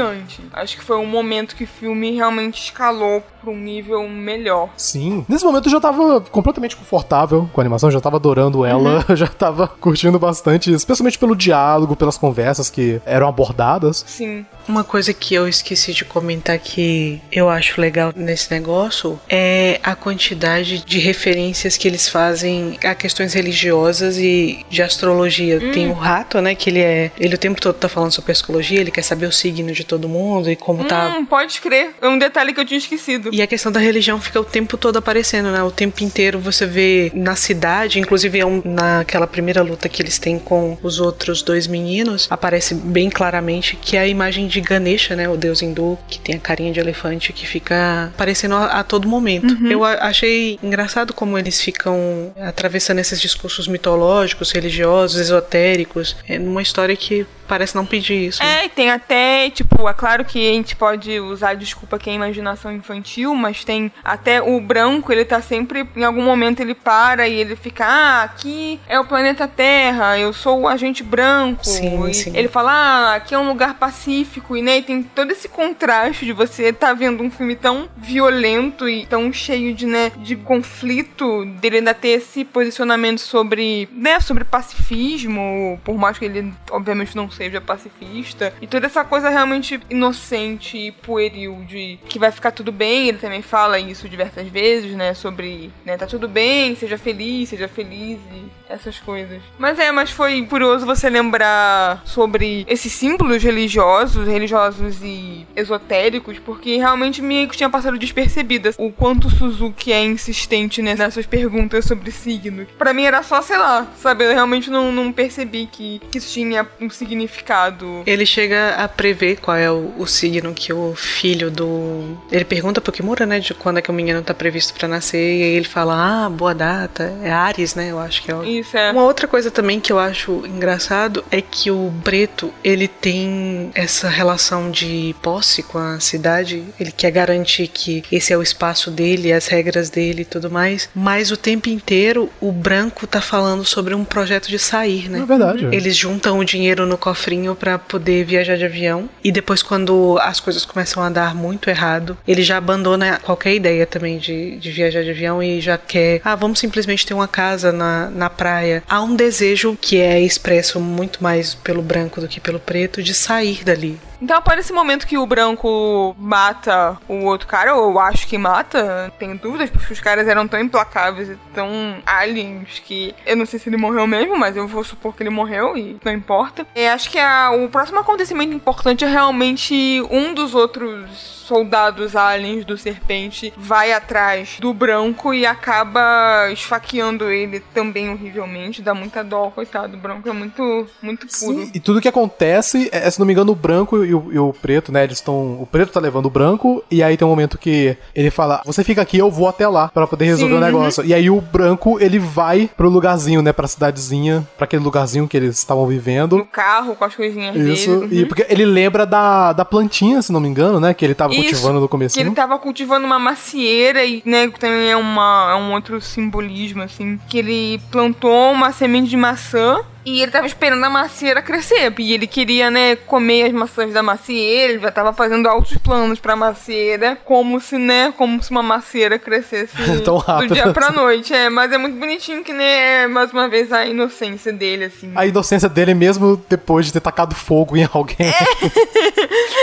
Acho que foi um momento que o filme realmente escalou pra um nível melhor. Sim. Nesse momento eu já tava completamente confortável com a animação, já tava adorando ela, já tava curtindo bastante, especialmente pelo diálogo, pelas conversas que eram abordadas. Sim. Uma coisa que eu esqueci de comentar que eu acho legal nesse negócio é a quantidade de referências que eles fazem a questões religiosas e de astrologia. Tem o rato, né? Que ele é. Ele o tempo todo tá falando sobre astrologia, ele quer saber o signo de todo mundo e como tá. Hum, pode crer. É um detalhe que eu tinha esquecido. E a questão da religião fica o tempo todo aparecendo, né? O tempo inteiro você vê na cidade, inclusive é um- naquela primeira luta que eles têm com os outros dois meninos, aparece bem claramente que é a imagem de Ganesha, né? O deus hindu, que tem a carinha de elefante, que fica aparecendo a, a todo momento. Eu a- achei engraçado como eles ficam atravessando esses discursos mitológicos, religiosos, esotéricos, é numa história que parece não pedir isso. né? É, e tem até, tipo, é claro que a gente pode usar a desculpa que é imaginação infantil, mas tem até o branco, ele tá sempre, em algum momento ele para e ele fica, ah, aqui é o planeta Terra, eu sou o agente branco. Sim, sim. Ele fala, ah, aqui é um lugar pacífico, e né, e tem todo esse contraste de você tá vendo um filme tão violento e tão cheio de, né, de conflito, dele ainda ter esse posicionamento sobre, né, sobre pacifismo, por mais que ele, obviamente, não seja pacifista, e toda essa coisa realmente inocente e pueril de que vai ficar tudo bem, ele também fala isso diversas vezes, né, sobre, né, tá tudo bem, seja feliz, seja feliz e essas coisas. Mas é, mas foi curioso você lembrar sobre esses símbolos religiosos, religiosos e esotéricos, porque realmente que tinha passado despercebida o quanto Suzuki é insistente nessas perguntas sobre signo. Pra mim era só, sei lá, sabe? Eu realmente não, não percebi que, que isso tinha um significado. Ele chega a prever qual é o, o signo que o filho do. Ele pergunta pro Kimura, né? De quando é que o menino tá previsto pra nascer. E aí ele fala: Ah, boa data. É Ares, né? Eu acho que é o. Isso é. Uma outra coisa também que eu acho engraçado é que o preto ele tem essa relação de posse com a cidade. Ele quer garantir que esse é o espaço dele, as regras dele e tudo mais. Mas o tempo inteiro o branco tá falando sobre um projeto de sair, né? É verdade. Eles juntam o dinheiro no cofrinho pra poder viajar de avião. E depois, quando as coisas começam a dar muito errado, ele já abandona qualquer ideia também de, de viajar de avião e já quer, ah, vamos simplesmente ter uma casa na, na praia. Há um desejo que é expresso muito mais pelo branco do que pelo preto de sair dali. Então, após esse momento que o branco mata o outro cara, ou eu acho que mata, tenho dúvidas, porque os caras eram tão implacáveis e tão aliens que eu não sei se ele morreu mesmo, mas eu vou supor que ele morreu e não importa. É, acho que a- o próximo acontecimento importante é realmente um dos outros soldados aliens do serpente vai atrás do branco e acaba esfaqueando ele também horrivelmente. Dá muita dó, coitado. O branco é muito, muito puro. Sim, e tudo que acontece, é, se não me engano, o branco e o, e o preto, né? Eles estão. O preto tá levando o branco, e aí tem um momento que ele fala: Você fica aqui, eu vou até lá pra poder resolver Sim, o negócio. E aí o branco, ele vai pro lugarzinho, né? Pra cidadezinha, pra aquele lugarzinho que eles estavam vivendo. No carro, com as coisinhas Isso, dele. e porque ele lembra da, da plantinha, se não me engano, né? Que ele tava Isso, cultivando no Que começo. ele tava cultivando uma macieira e, né, que também é, uma, é um outro simbolismo, assim. Que ele plantou uma semente de maçã E ele tava esperando a macieira crescer. E ele queria, né, comer as maçãs da macieira. Ele já tava fazendo altos planos pra macieira. Como se, né, como se uma macieira crescesse Tão rápido. do dia pra noite. É, mas é muito bonitinho que, né, é, mais uma vez a inocência dele, assim. A inocência dele mesmo depois de ter tacado fogo em alguém.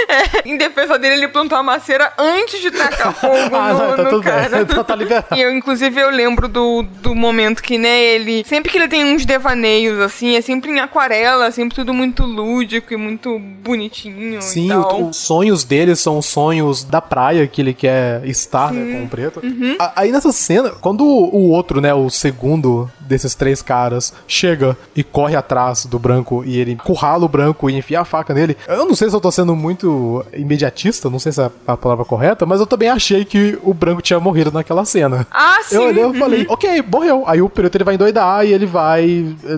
É, em defesa dele, ele plantou a macieira antes de tacar fogo ah, no, não, tá no tudo cara. bem. Então tá liberado. E eu, inclusive, eu lembro do, do momento que, né, ele. Sempre que ele tem uns devaneios, assim, é sempre em aquarela, sempre tudo muito lúdico e muito bonitinho. Sim, o- os sonhos dele são os sonhos da praia que ele quer estar, né, com o preto. Uhum. A- Aí nessa cena, quando o outro, né, o segundo desses três caras, chega e corre atrás do branco e ele currala o branco e enfia a faca nele, eu não sei se eu tô sendo muito imediatista, não sei se é a palavra correta, mas eu também achei que o branco tinha morrido naquela cena. Ah, sim. Eu olhei e falei, ok, morreu. Aí o preto ele vai endoidar e ele vai eh,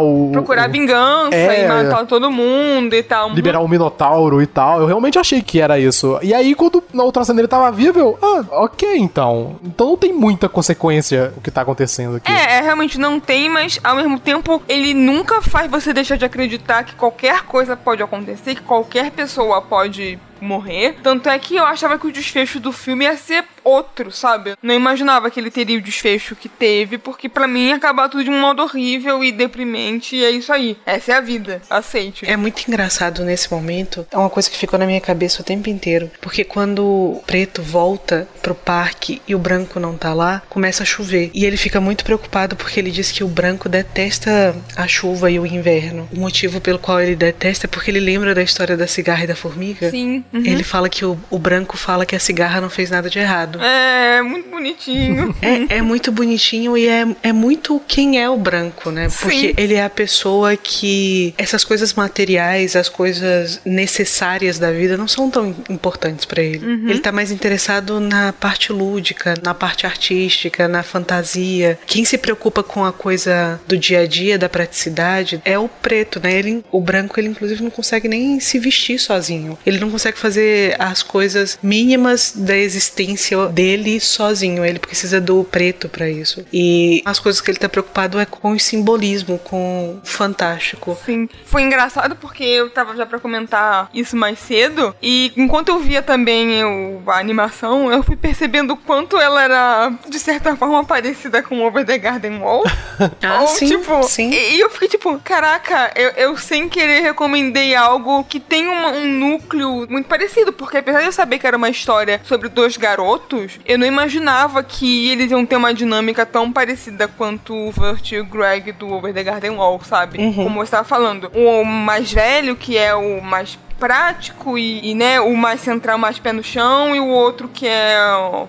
liberar o. Procurar o, vingança É. e matar todo mundo e tal. liberar o Minotauro e tal. Eu realmente achei que era isso. E aí, quando na outra cena ele tava vivo, eu, ah, ok, então. Então não tem muita consequência o que tá acontecendo aqui. É, é, realmente não tem, mas ao mesmo tempo ele nunca faz você deixar de acreditar que qualquer coisa pode acontecer, que qualquer pessoa pode morrer. Tanto é que eu achava que o desfecho do filme ia ser outro, sabe? Não imaginava que ele teria o desfecho que teve, porque pra mim ia acabar tudo de um modo horrível e deprimente, e é isso aí. Essa é a vida. Aceite. É muito engraçado nesse momento. É uma coisa que ficou na minha cabeça o tempo inteiro. Porque quando o preto volta pro parque e o branco não tá lá, começa a chover. E ele fica muito preocupado porque ele diz que o branco detesta a chuva e o inverno. O motivo pelo qual ele detesta é porque ele lembra da história da cigarra e da formiga. Sim. Uhum. Ele fala que o, o branco fala que a cigarra não fez nada de errado. É, muito bonitinho. É, é muito bonitinho e é, é muito quem é o branco, né? Porque Sim. ele é a pessoa que essas coisas materiais, as coisas necessárias da vida não são tão importantes pra ele. Ele tá mais interessado na parte lúdica, na parte artística, na fantasia. Quem se preocupa com a coisa do dia a dia, da praticidade, é o preto, né? Ele, o branco, ele inclusive não consegue nem se vestir sozinho. Ele não consegue fazer as coisas mínimas da existência dele sozinho. Ele precisa do preto pra isso. E as coisas que ele tá preocupado é com o simbolismo, com o fantástico. Sim. Foi engraçado porque eu tava já pra comentar isso mais cedo. E enquanto eu via também o- a animação, eu fui percebendo o quanto ela era, de certa forma, parecida com Over the Garden Wall. Ah, Ou, sim, tipo, sim. E, e eu fiquei tipo, caraca, eu, eu sem querer recomendei algo que tem uma- um núcleo muito parecido. Porque apesar de eu saber que era uma história sobre dois garotos, eu não imaginava que eles iam ter uma dinâmica tão parecida quanto o Vert e o Greg do Over the Garden Wall, sabe? Como você estava falando. O mais velho, que é o mais prático e, e, né, o mais central, mais pé no chão, e o outro que é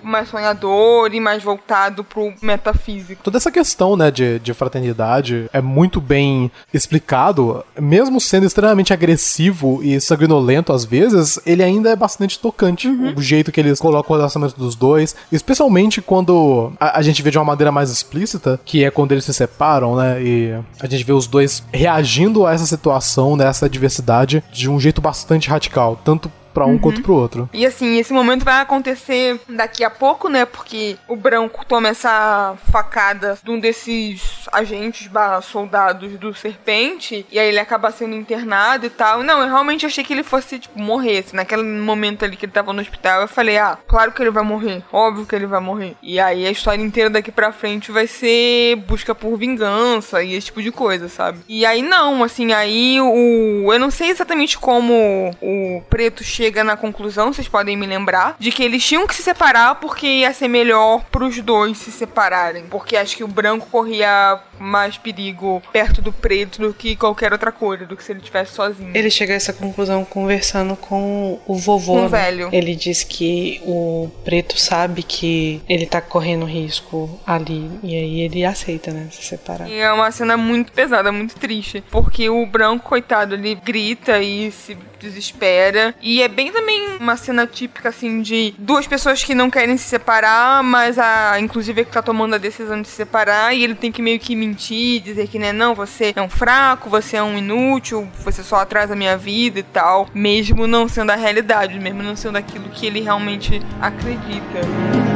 mais sonhador e mais voltado pro metafísico. Toda essa questão, né, de, de fraternidade é muito bem explicado, mesmo sendo extremamente agressivo e sanguinolento às vezes, ele ainda é bastante tocante. O jeito que eles colocam o relacionamento dos dois, especialmente quando a, a gente vê de uma maneira mais explícita, que é quando eles se separam, né, e a gente vê os dois reagindo a essa situação, né, essa diversidade, de um jeito bastante radical, tanto pra um quanto pro outro. E assim, esse momento vai acontecer daqui a pouco, né? Porque o branco toma essa facada de um desses agentes barra soldados do serpente. E aí ele acaba sendo internado e tal. Não, eu realmente achei que ele fosse, tipo, morrer. Assim, naquele momento ali que ele tava no hospital, eu falei, ah, claro que ele vai morrer. Óbvio que ele vai morrer. E aí a história inteira daqui pra frente vai ser busca por vingança e esse tipo de coisa, sabe? E aí não, assim, aí o. Eu não sei exatamente como o preto chega na conclusão, vocês podem me lembrar, de que eles tinham que se separar porque ia ser melhor pros dois se separarem. Porque acho que o branco corria mais perigo perto do preto do que qualquer outra coisa, do que se ele estivesse sozinho. Ele chega a essa conclusão conversando com o vovô. O né? velho. Ele diz que o preto sabe que ele tá correndo risco ali. E aí ele aceita, né? Se separar. E é uma cena muito pesada, muito triste. Porque o branco, coitado, ele grita e se desespera. E é bem também uma cena típica, assim, de duas pessoas que não querem se separar, mas a, inclusive, a que tá tomando a decisão de se separar. E ele tem que meio que mentir, dizer que, né, não, você é um fraco, você é um inútil, você só atrasa a minha vida e tal. Mesmo não sendo a realidade, mesmo não sendo aquilo que ele realmente acredita.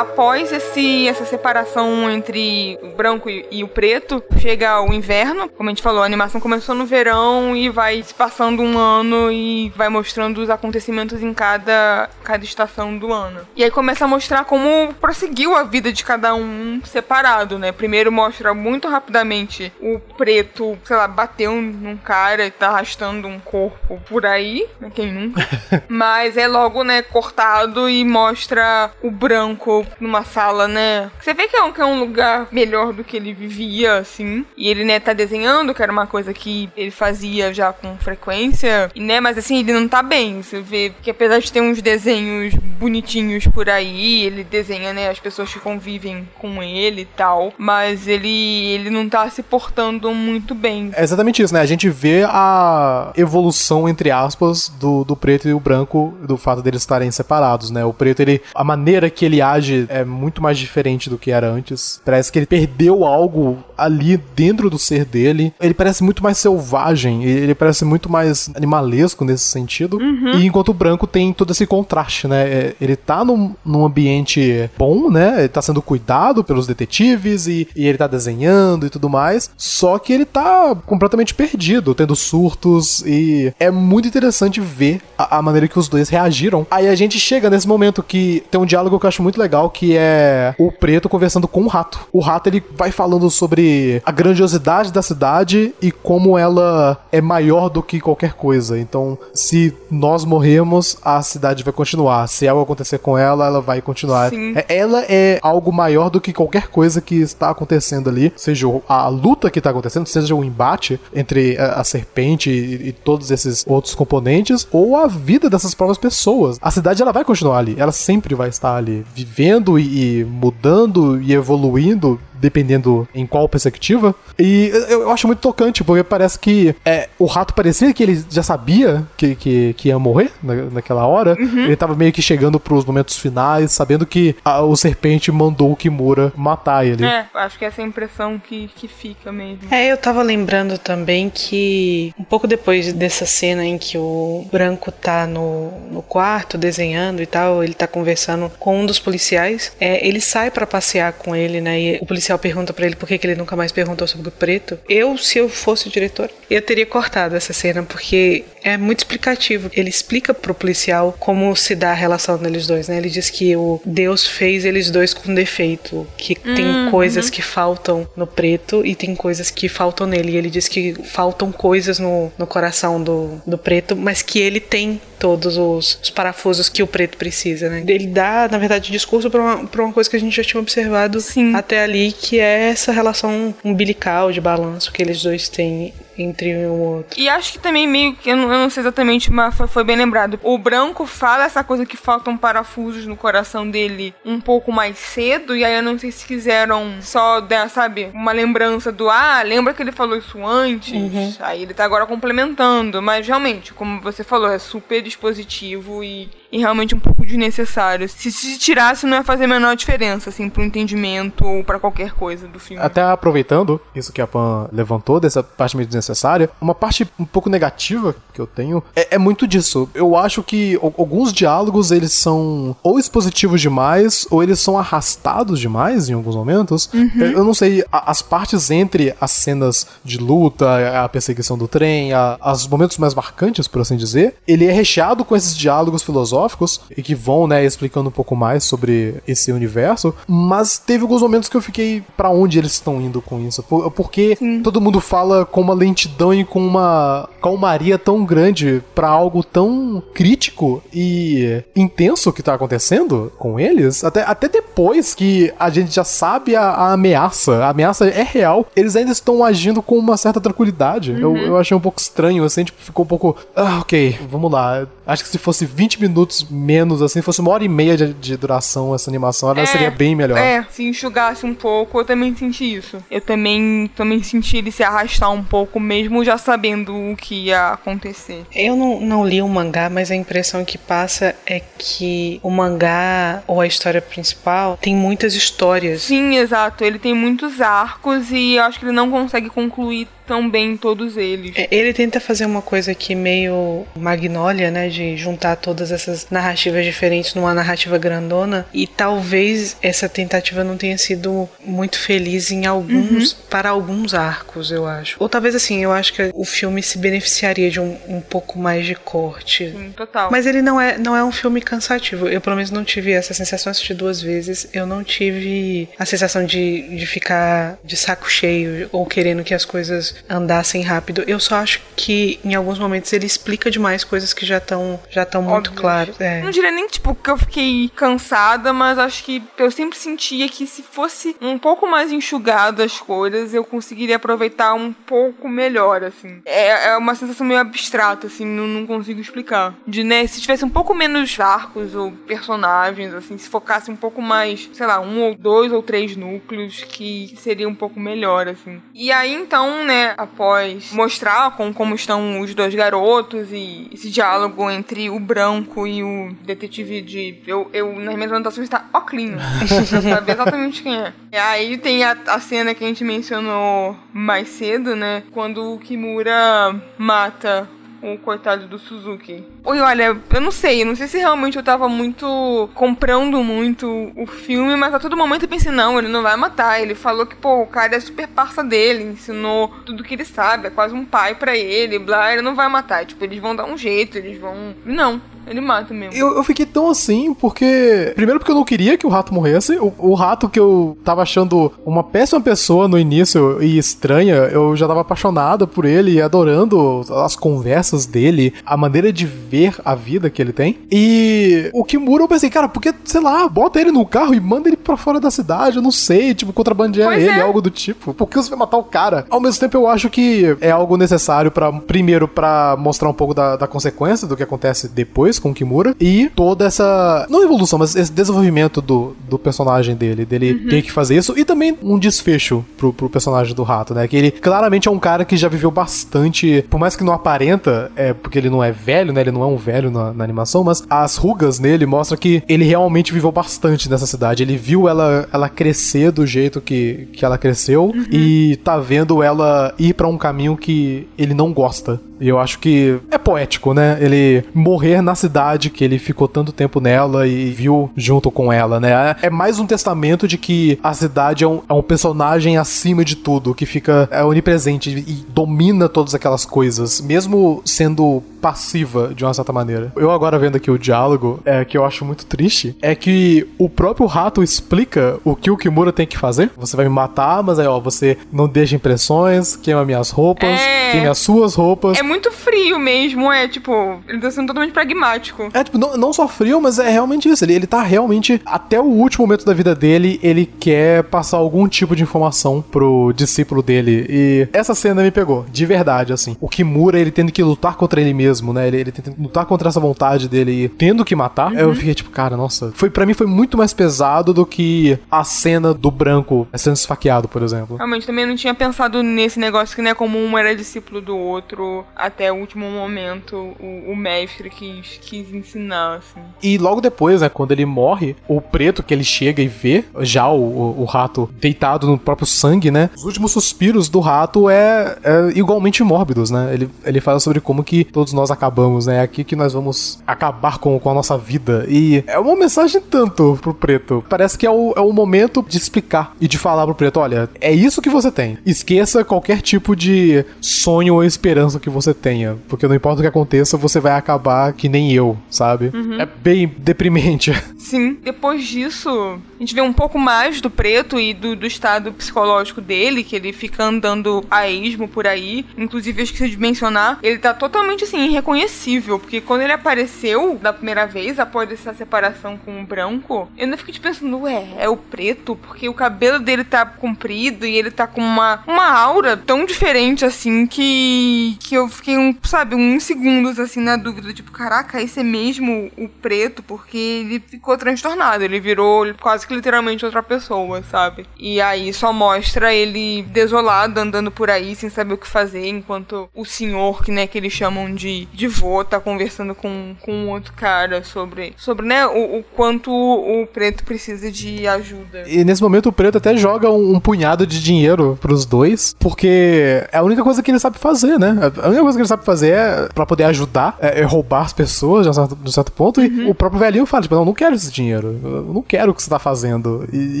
Após esse, essa separação entre o branco e, e, o preto, chega o inverno. Como a gente falou, a animação começou no verão e vai se passando um ano e vai mostrando os acontecimentos em cada, cada estação do ano. E aí começa a mostrar como prosseguiu a vida de cada um separado, né? Primeiro mostra muito rapidamente o preto, sei lá, bateu num cara e tá arrastando um corpo por aí, né? Quem nunca? Mas é logo, né, cortado e mostra o branco numa sala, né? Você vê que é, um, que é um lugar melhor do que ele vivia, assim. E ele, né, tá desenhando, que era uma coisa que ele fazia já com frequência. E, né, mas assim, ele não tá bem. Você vê que apesar de ter uns desenhos bonitinhos por aí, ele desenha, né, as pessoas que convivem com ele e tal. Mas ele, ele não tá se portando muito bem. É exatamente isso, né? A gente vê a evolução, entre aspas, do, do preto e o branco, do fato deles estarem separados, né? O preto, ele. A maneira que ele age hoje é muito mais diferente do que era antes. Parece que ele perdeu algo ali dentro do ser dele. Ele parece muito mais selvagem, ele parece muito mais animalesco nesse sentido. Uhum. E enquanto o branco tem todo esse contraste, né? É, ele tá num, num ambiente bom, né? Ele tá sendo cuidado pelos detetives e, e ele tá desenhando e tudo mais. Só que ele tá completamente perdido, tendo surtos e é muito interessante ver a, a maneira que os dois reagiram. Aí a gente chega nesse momento que tem um diálogo que eu acho muito legal legal que é o preto conversando com o rato. O rato ele vai falando sobre a grandiosidade da cidade e como ela é maior do que qualquer coisa. Então, se nós morrermos, a cidade vai continuar. Se algo acontecer com ela, ela vai continuar. Sim. É, ela é algo maior do que qualquer coisa que está acontecendo ali, seja a luta que está acontecendo, seja o embate entre a, a serpente e, e, todos esses outros componentes, ou a vida dessas próprias pessoas. A cidade ela vai continuar ali, ela sempre vai estar ali, vivendo crescendo e, mudando e evoluindo dependendo em qual perspectiva. E eu, eu acho muito tocante, porque parece que é, o rato parecia que ele já sabia que, que, que ia morrer na, naquela hora. Uhum. Ele tava meio que chegando pros momentos finais, sabendo que a, o serpente mandou o Kimura matar ele. É, acho que essa é a impressão que, que fica mesmo. É, eu tava lembrando também que um pouco depois dessa cena em que o branco tá no, no quarto desenhando e tal, ele tá conversando com um dos policiais, é, ele sai para passear com ele, né? E o policial policial pergunta para ele por que, que ele nunca mais perguntou sobre o preto, eu, se eu fosse o diretor, eu teria cortado essa cena, porque é muito explicativo. Ele explica pro policial como se dá a relação deles dois, né? Ele diz que o Deus fez eles dois com defeito, que tem uhum. coisas que faltam no preto e tem coisas que faltam nele. E ele diz que faltam coisas no, no coração do, do preto, mas que ele tem todos os, os parafusos que o preto precisa, né? Ele dá, na verdade, discurso pra uma, pra uma coisa que a gente já tinha observado Sim. até ali, que é essa relação umbilical de balanço que eles dois têm entre um e outro. E acho que também meio que, eu não, eu não sei exatamente, mas foi, foi, bem lembrado. O branco fala essa coisa que faltam parafusos no coração dele um pouco mais cedo, e aí eu não sei se quiseram só, dar, sabe, uma lembrança do, ah, lembra que ele falou isso antes? Uhum. Aí ele tá agora complementando, mas realmente, como você falou, é super dispositivo e e realmente um pouco desnecessário. Se se tirasse, não ia fazer a menor diferença, assim, pro entendimento ou para qualquer coisa do filme. Até aproveitando isso que a Pan levantou, dessa parte meio desnecessária, uma parte um pouco negativa que eu tenho é, é muito disso. Eu acho que alguns diálogos, eles são ou expositivos demais, ou eles são arrastados demais em alguns momentos. Uhum. Eu, eu, não sei, as partes entre as cenas de luta, a perseguição do trem, a, os momentos mais marcantes, por assim dizer, ele é recheado com esses diálogos filosóficos filosóficos e que vão, né, explicando um pouco mais sobre esse universo, mas teve alguns momentos que eu fiquei para onde eles estão indo com isso, porque Sim. todo mundo fala com uma lentidão e com uma calmaria tão grande para algo tão crítico e intenso que tá acontecendo com eles, até, até depois que a gente já sabe a, a ameaça, a ameaça é real, eles ainda estão agindo com uma certa tranquilidade. Uhum. Eu, eu achei um pouco estranho, assim, tipo, ficou um pouco, ah, ok, vamos lá. Acho que se fosse 20 minutos minutos menos, assim, fosse uma hora e meia de, de duração essa animação, ela é, seria bem melhor. É, se enxugasse um pouco, eu também senti isso. Eu também, também senti ele se arrastar um pouco, mesmo já sabendo o que ia acontecer. Eu não, não li o mangá, mas a impressão que passa é que o mangá, ou a história principal, tem muitas histórias. Sim, exato. Ele tem muitos arcos e eu acho que ele não consegue concluir tão bem todos eles. É, ele tenta fazer uma coisa aqui meio Magnolia, né? De juntar todas essas narrativas diferentes numa narrativa grandona. E talvez essa tentativa não tenha sido muito feliz em alguns, uhum. para alguns arcos, eu acho. Ou talvez assim, eu acho que o filme se beneficiaria de um, um pouco mais de corte. Sim, total. Mas ele não é, não é um filme cansativo. Eu pelo menos não tive essa sensação, assisti duas vezes. Eu não tive a sensação de, de ficar de saco cheio ou querendo que as coisas andassem rápido. Eu só acho que em alguns momentos ele explica demais coisas que já estão já estão muito claras. É. Não diria nem tipo que eu fiquei cansada, mas acho que eu sempre sentia que se fosse um pouco mais enxugado as coisas, eu conseguiria aproveitar um pouco melhor, assim. É, é uma sensação meio abstrata, assim, não, não consigo explicar. De, né, se tivesse um pouco menos arcos ou personagens, assim, se focasse um pouco mais, sei lá, um ou dois ou três núcleos, que seria um pouco melhor, assim. E aí, então, né, após mostrar com, como estão os dois garotos e esse diálogo entre o branco e o detetive de. Eu, eu nas minhas anotações está Oclinho. pra saber exatamente quem é. E aí tem a, a cena que a gente mencionou mais cedo, né? Quando o Kimura mata o coitado do Suzuki. Oi, olha, eu não sei, eu não sei se realmente eu tava muito comprando muito o filme, mas a todo momento eu pensei, não, ele não vai matar. Ele falou que, pô, o cara é super parça dele, ensinou tudo que ele sabe, é quase um pai para ele, blá, ele não vai matar. Tipo, eles vão dar um jeito, eles vão. Não. Ele mata mesmo. Eu, eu fiquei tão assim porque. Primeiro, porque eu não queria que o rato morresse. O, o, rato que eu tava achando uma péssima pessoa no início e estranha, eu já tava apaixonada por ele e adorando as conversas dele, a maneira de ver a vida que ele tem. E o Kimura eu pensei, cara, porque, sei lá, bota ele no carro e manda ele pra fora da cidade, eu não sei, tipo, contrabandear pois ele, é. algo do tipo. Por que você vai matar o cara? Ao mesmo tempo, eu acho que é algo necessário para primeiro, para mostrar um pouco da, da consequência do que acontece depois com o Kimura e toda essa. Não evolução, mas esse desenvolvimento do, do personagem dele, dele uhum. ter que fazer isso e também um desfecho pro, pro personagem do rato, né? Que ele claramente é um cara que já viveu bastante, por mais que não aparenta, é porque ele não é velho, né? Ele não é um velho na, na animação, mas as rugas nele mostram que ele realmente viveu bastante nessa cidade. Ele viu ela, ela crescer do jeito que, que ela cresceu uhum. e tá vendo ela ir para um caminho que ele não gosta. E eu acho que é poético, né? Ele morrer na cidade que ele ficou tanto tempo nela e viu junto com ela, né? É mais um testamento de que a cidade é um, é um personagem acima de tudo, que fica é onipresente e domina todas aquelas coisas, mesmo sendo passiva de uma certa maneira. Eu agora vendo aqui o diálogo, é que eu acho muito triste, é que o próprio rato explica o que o Kimura tem que fazer. Você vai me matar, mas aí ó, você não deixa impressões, queima minhas roupas, é... queima as suas roupas. É muito frio mesmo, é tipo, ele tá sendo totalmente pragmático. É, tipo, não, não só frio, mas é realmente isso. Ele, ele tá realmente, até o último momento da vida dele, ele quer passar algum tipo de informação pro discípulo dele. E essa cena me pegou, de verdade, assim. O Kimura, ele tendo que lutar contra ele mesmo, né? Ele, ele tendo que lutar contra essa vontade dele e tendo que matar. Uhum. Eu fiquei tipo, cara, nossa. Foi para mim foi muito mais pesado do que a cena do branco sendo esfaqueado, por exemplo. Realmente, também não tinha pensado nesse negócio que, né, como um era discípulo do outro até o último momento o, o mestre quis, quis ensinar, assim. E logo depois, né, quando ele morre, o preto que ele chega e vê, já o, o, o rato deitado no próprio sangue, né? Os últimos suspiros do rato é, é, igualmente mórbidos, né? Ele, ele fala sobre como que todos nós acabamos, né? É aqui que nós vamos acabar com, com a nossa vida. E é uma mensagem tanto pro preto. Parece que é o, é o momento de explicar e de falar pro preto: olha, é isso que você tem. Esqueça qualquer tipo de sonho ou esperança que você tenha. Porque não importa o que aconteça, você vai acabar que nem eu, sabe? Uhum. É bem deprimente. Sim. Depois disso, a gente vê um pouco mais do preto e do, do estado psicológico dele, que ele fica andando a esmo por aí. Inclusive, eu esqueci de mencionar, ele tá totalmente assim, irreconhecível. Porque quando ele apareceu da primeira vez, após essa separação com o branco, eu ainda fiquei pensando, ué, é o preto? Porque o cabelo dele tá comprido e ele tá com uma, uma aura tão diferente assim que, que eu fiquei um sabe, uns segundos assim na dúvida, tipo, caraca, esse é mesmo o preto, porque ele ficou transtornado, ele virou quase que literalmente outra pessoa, sabe? E aí só mostra ele desolado, andando por aí, sem saber o que fazer, enquanto o senhor, que, né, que eles chamam de, de vô, tá conversando com, com um outro cara sobre, sobre né, o, o quanto o preto precisa de ajuda. E nesse momento o preto até joga um, um punhado de dinheiro pros dois, porque é a única coisa que ele sabe fazer, né? A única coisa que ele sabe fazer é, pra poder ajudar, é, é roubar as pessoas de um certo, de um certo ponto, uhum. e o próprio velhinho fala, tipo, não, não quero esse dinheiro, eu não quero o que você tá fazendo. E,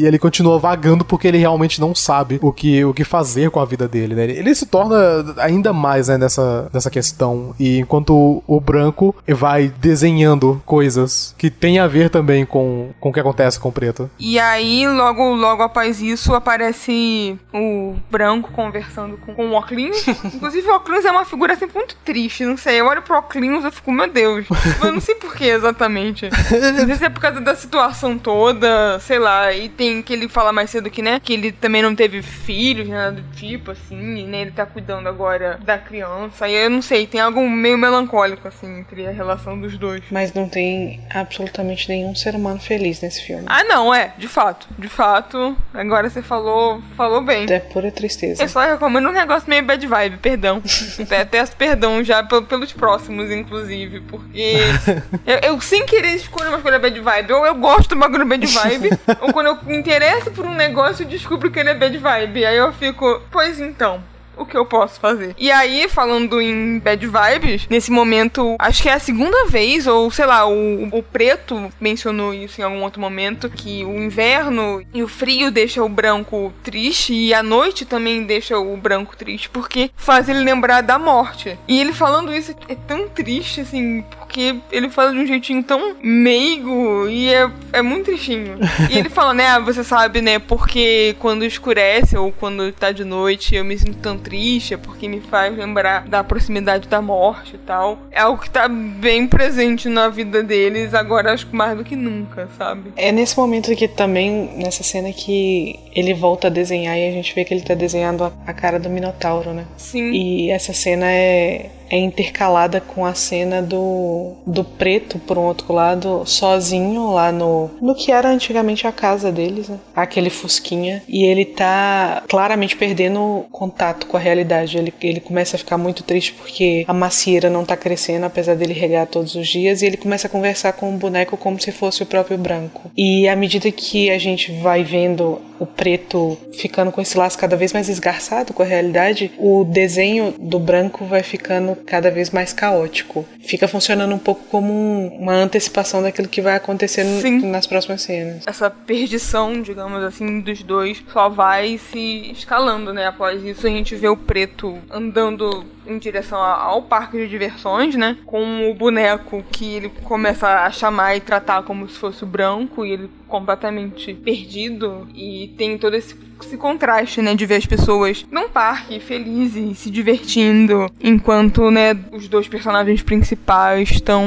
e, ele continua vagando porque ele realmente não sabe o que, o que fazer com a vida dele, né? Ele se torna ainda mais, né, nessa, nessa questão, e enquanto o, o branco vai desenhando coisas que tem a ver também com, com o que acontece com o preto. E aí, logo, logo após isso, aparece o branco conversando com, com o Oclins. Inclusive, o Oclins é uma figura sempre muito triste, não sei. Eu olho pro Oclins e fico, meu Deus. Eu não sei porquê exatamente. Não sei se é por causa da situação toda, sei lá. E tem que ele fala mais cedo que, né, que ele também não teve filhos, nada do tipo, assim, né? Ele tá cuidando agora da criança. E eu não sei, tem algo meio melancólico, assim, entre a relação dos dois. Mas não tem absolutamente nenhum ser humano feliz nesse filme. Ah, não, é, de fato. De fato. Agora você falou, falou bem. É pura tristeza. Eu só recomendo um negócio meio bad vibe, perdão. Até peço perdão já pelos próximos, inclusive, porque eu, eu, sem querer escolho uma escolha bad vibe. Ou eu gosto do bagulho bad vibe, ou quando eu me interesso por um negócio, eu descubro que ele é bad vibe. Aí eu fico, pois então o que eu posso fazer. E aí, falando em bad vibes, nesse momento, acho que é a segunda vez, ou sei lá, o, o Preto mencionou isso em algum outro momento, que o inverno e o frio deixa o branco triste, e a noite também deixa o branco triste, porque faz ele lembrar da morte. E ele falando isso é tão triste, assim, porque ele fala de um jeitinho tão meigo e é, é muito tristinho. E ele fala, né, ah, você sabe, né, porque quando escurece ou quando tá de noite eu me sinto tão triste, é porque me faz lembrar da proximidade da morte e tal. É algo que tá bem presente na vida deles agora, acho que mais do que nunca, sabe? É nesse momento que também, nessa cena que ele volta a desenhar e a gente vê que ele tá desenhando a cara do Minotauro, né? Sim. E essa cena é é intercalada com a cena do, do preto, por um outro lado, sozinho lá no, no que era antigamente a casa deles, né? Aquele fusquinha. E ele tá claramente perdendo contato com a realidade. Ele, ele começa a ficar muito triste porque a macieira não tá crescendo, apesar dele regar todos os dias. E ele começa a conversar com o boneco como se fosse o próprio branco. E à medida que a gente vai vendo o preto ficando com esse laço cada vez mais esgarçado com a realidade, o desenho do branco vai ficando cada vez mais caótico. Fica funcionando um pouco como um, uma antecipação daquilo que vai acontecer Sim. nas próximas cenas. Essa perdição, digamos assim, dos dois só vai se escalando, né? Após isso, a gente vê o preto andando em direção ao parque de diversões, né? Com o boneco que ele começa a chamar e tratar como se fosse o branco e ele completamente perdido e tem todo esse esse contraste, né, de ver as pessoas num parque felizes, se divertindo, enquanto, né, os dois personagens principais estão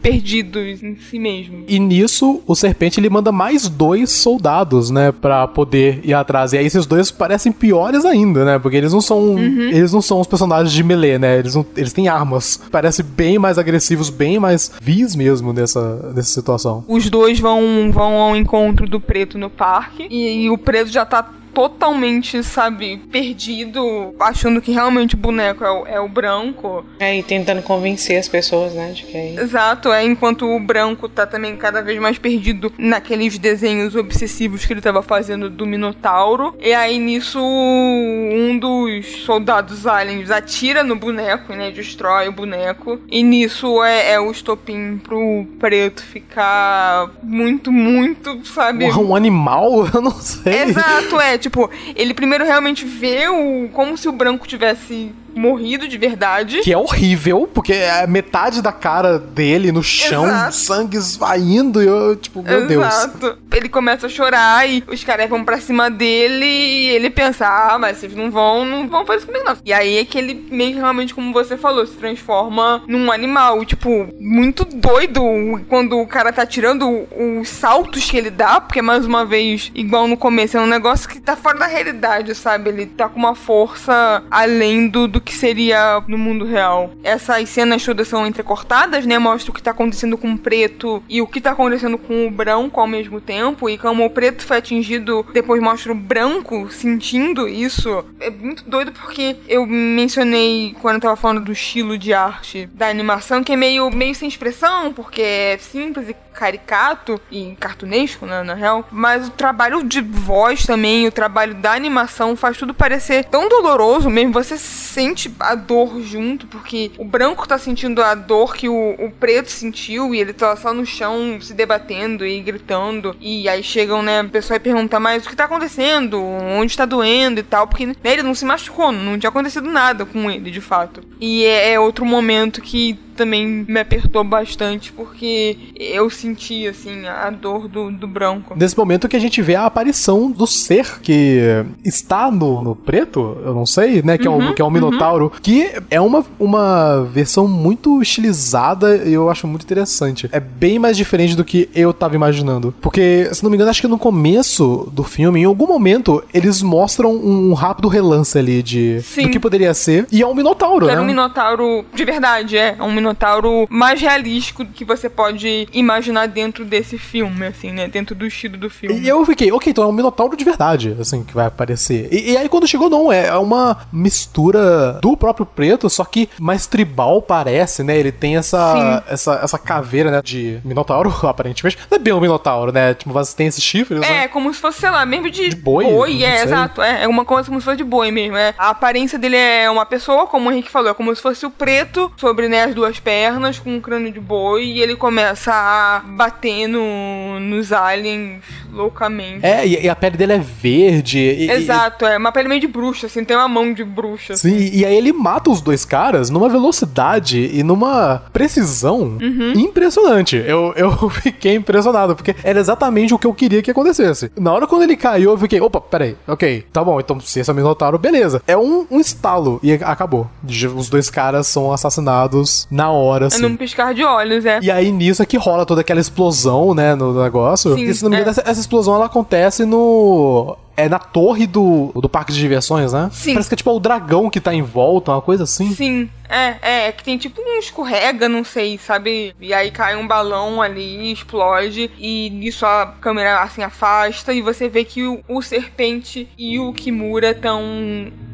perdidos em si mesmos. E nisso, o Serpente ele manda mais dois soldados, né, para poder ir atrás. E aí esses dois parecem piores ainda, né, porque eles não são, uhum. eles não são os personagens de melee, né? Eles não, eles têm armas. Parecem bem mais agressivos, bem mais vis mesmo nessa, nessa situação. Os dois vão vão ao encontro do preto no parque e, e o preto já tá totalmente, sabe, perdido, achando que realmente o boneco é o, é o branco. É, e tentando convencer as pessoas, né, de que é Exato, é, enquanto o branco tá também cada vez mais perdido naqueles desenhos obsessivos que ele tava fazendo do Minotauro. E aí, nisso, um dos soldados aliens atira no boneco, né, destrói o boneco. E nisso é, é o estopim pro preto ficar muito, muito, sabe... Um animal? Eu não sei. Exato, é, tipo, ele primeiro realmente vê o como se o branco tivesse morrido de verdade. Que é horrível, porque é metade da cara dele no chão, Exato. sangue esvaindo, e eu, tipo, meu Exato. Deus. Exato. Ele começa a chorar e os caras vão pra cima dele e ele pensa, ah, mas vocês não vão, não vão fazer isso comigo, não. E aí é que ele meio realmente, como você falou, se transforma num animal, tipo, muito doido quando o cara tá tirando os saltos que ele dá, porque mais uma vez, igual no começo, é um negócio que tá fora da realidade, sabe? Ele tá com uma força além do, do que seria no mundo real. Essas cenas todas são entrecortadas, né? Mostra o que tá acontecendo com o preto e o que tá acontecendo com o branco ao mesmo tempo. E como o preto foi atingido, depois mostra o branco sentindo isso. É muito doido porque eu mencionei quando eu tava falando do estilo de arte da animação, que é meio, meio sem expressão, porque é simples e caricato e cartunesco, né, na real. Mas o trabalho de voz também, o trabalho da animação faz tudo parecer tão doloroso mesmo. Você sente a dor junto, porque o branco tá sentindo a dor que o, o preto sentiu e ele tá só no chão se debatendo e gritando. E aí chegam, né, a pessoa e pergunta, mas o que tá acontecendo? Onde tá doendo e tal? Porque né, ele não se machucou, não tinha acontecido nada com ele, de fato. E é, é outro momento que também me apertou bastante, porque eu senti, assim, a dor do, do branco. Nesse momento que a gente vê a aparição do ser que está no, no preto, eu não sei, né? Que, uhum, é, o, que é o Minotauro, uhum. que é uma, uma versão muito estilizada e eu acho muito interessante. É bem mais diferente do que eu tava imaginando. Porque, se não me engano, acho que no começo do filme, em algum momento, eles mostram um rápido relance ali de Sim. do que poderia ser. E é um Minotauro, que né? É um Minotauro de verdade, é. É um Minotauro mais realístico que você pode imaginar dentro desse filme, assim, né? Dentro do estilo do filme. E eu fiquei, ok, então é um Minotauro de verdade, assim, que vai aparecer. E, e aí quando chegou, não, é, é uma mistura do próprio preto, só que mais tribal parece, né? Ele tem essa, essa, essa caveira, né, de Minotauro, aparentemente. Não é bem um Minotauro, né? Tipo, você tem esses chifres, É, né? como se fosse, sei lá, mesmo de, de boi. Boi, é, sei. exato. É, é uma coisa como se fosse de boi mesmo. É. A aparência dele é uma pessoa, como o Henrique falou, é como se fosse o preto sobre, né, as duas duas pernas com um crânio de boi e ele começa a bater no, nos aliens loucamente. É, e, e a pele dele é verde. E, Exato, e, é uma pele meio de bruxa, assim, tem uma mão de bruxa. Sim, assim. e aí ele mata os dois caras numa velocidade e numa precisão uhum. impressionante. Eu, eu fiquei impressionado, porque era exatamente o que eu queria que acontecesse. Na hora quando ele caiu, eu fiquei, opa, peraí, ok, tá bom, então se esse é o Minotauro, beleza. É um, um estalo e acabou. Os dois caras são assassinados na hora, assim. É num piscar de olhos, é. E aí nisso é que rola toda aquela explosão, né, no negócio. Sim, e se não me engano, é. essa, essa explosão ela acontece no é na torre do, do parque de diversões, né? Sim. Parece que é tipo o dragão que tá em volta, uma coisa assim. Sim, é, é, é que tem tipo um escorrega, não sei, sabe? E aí cai um balão ali, explode, e nisso a câmera assim afasta, e você vê que o, o serpente e o Kimura estão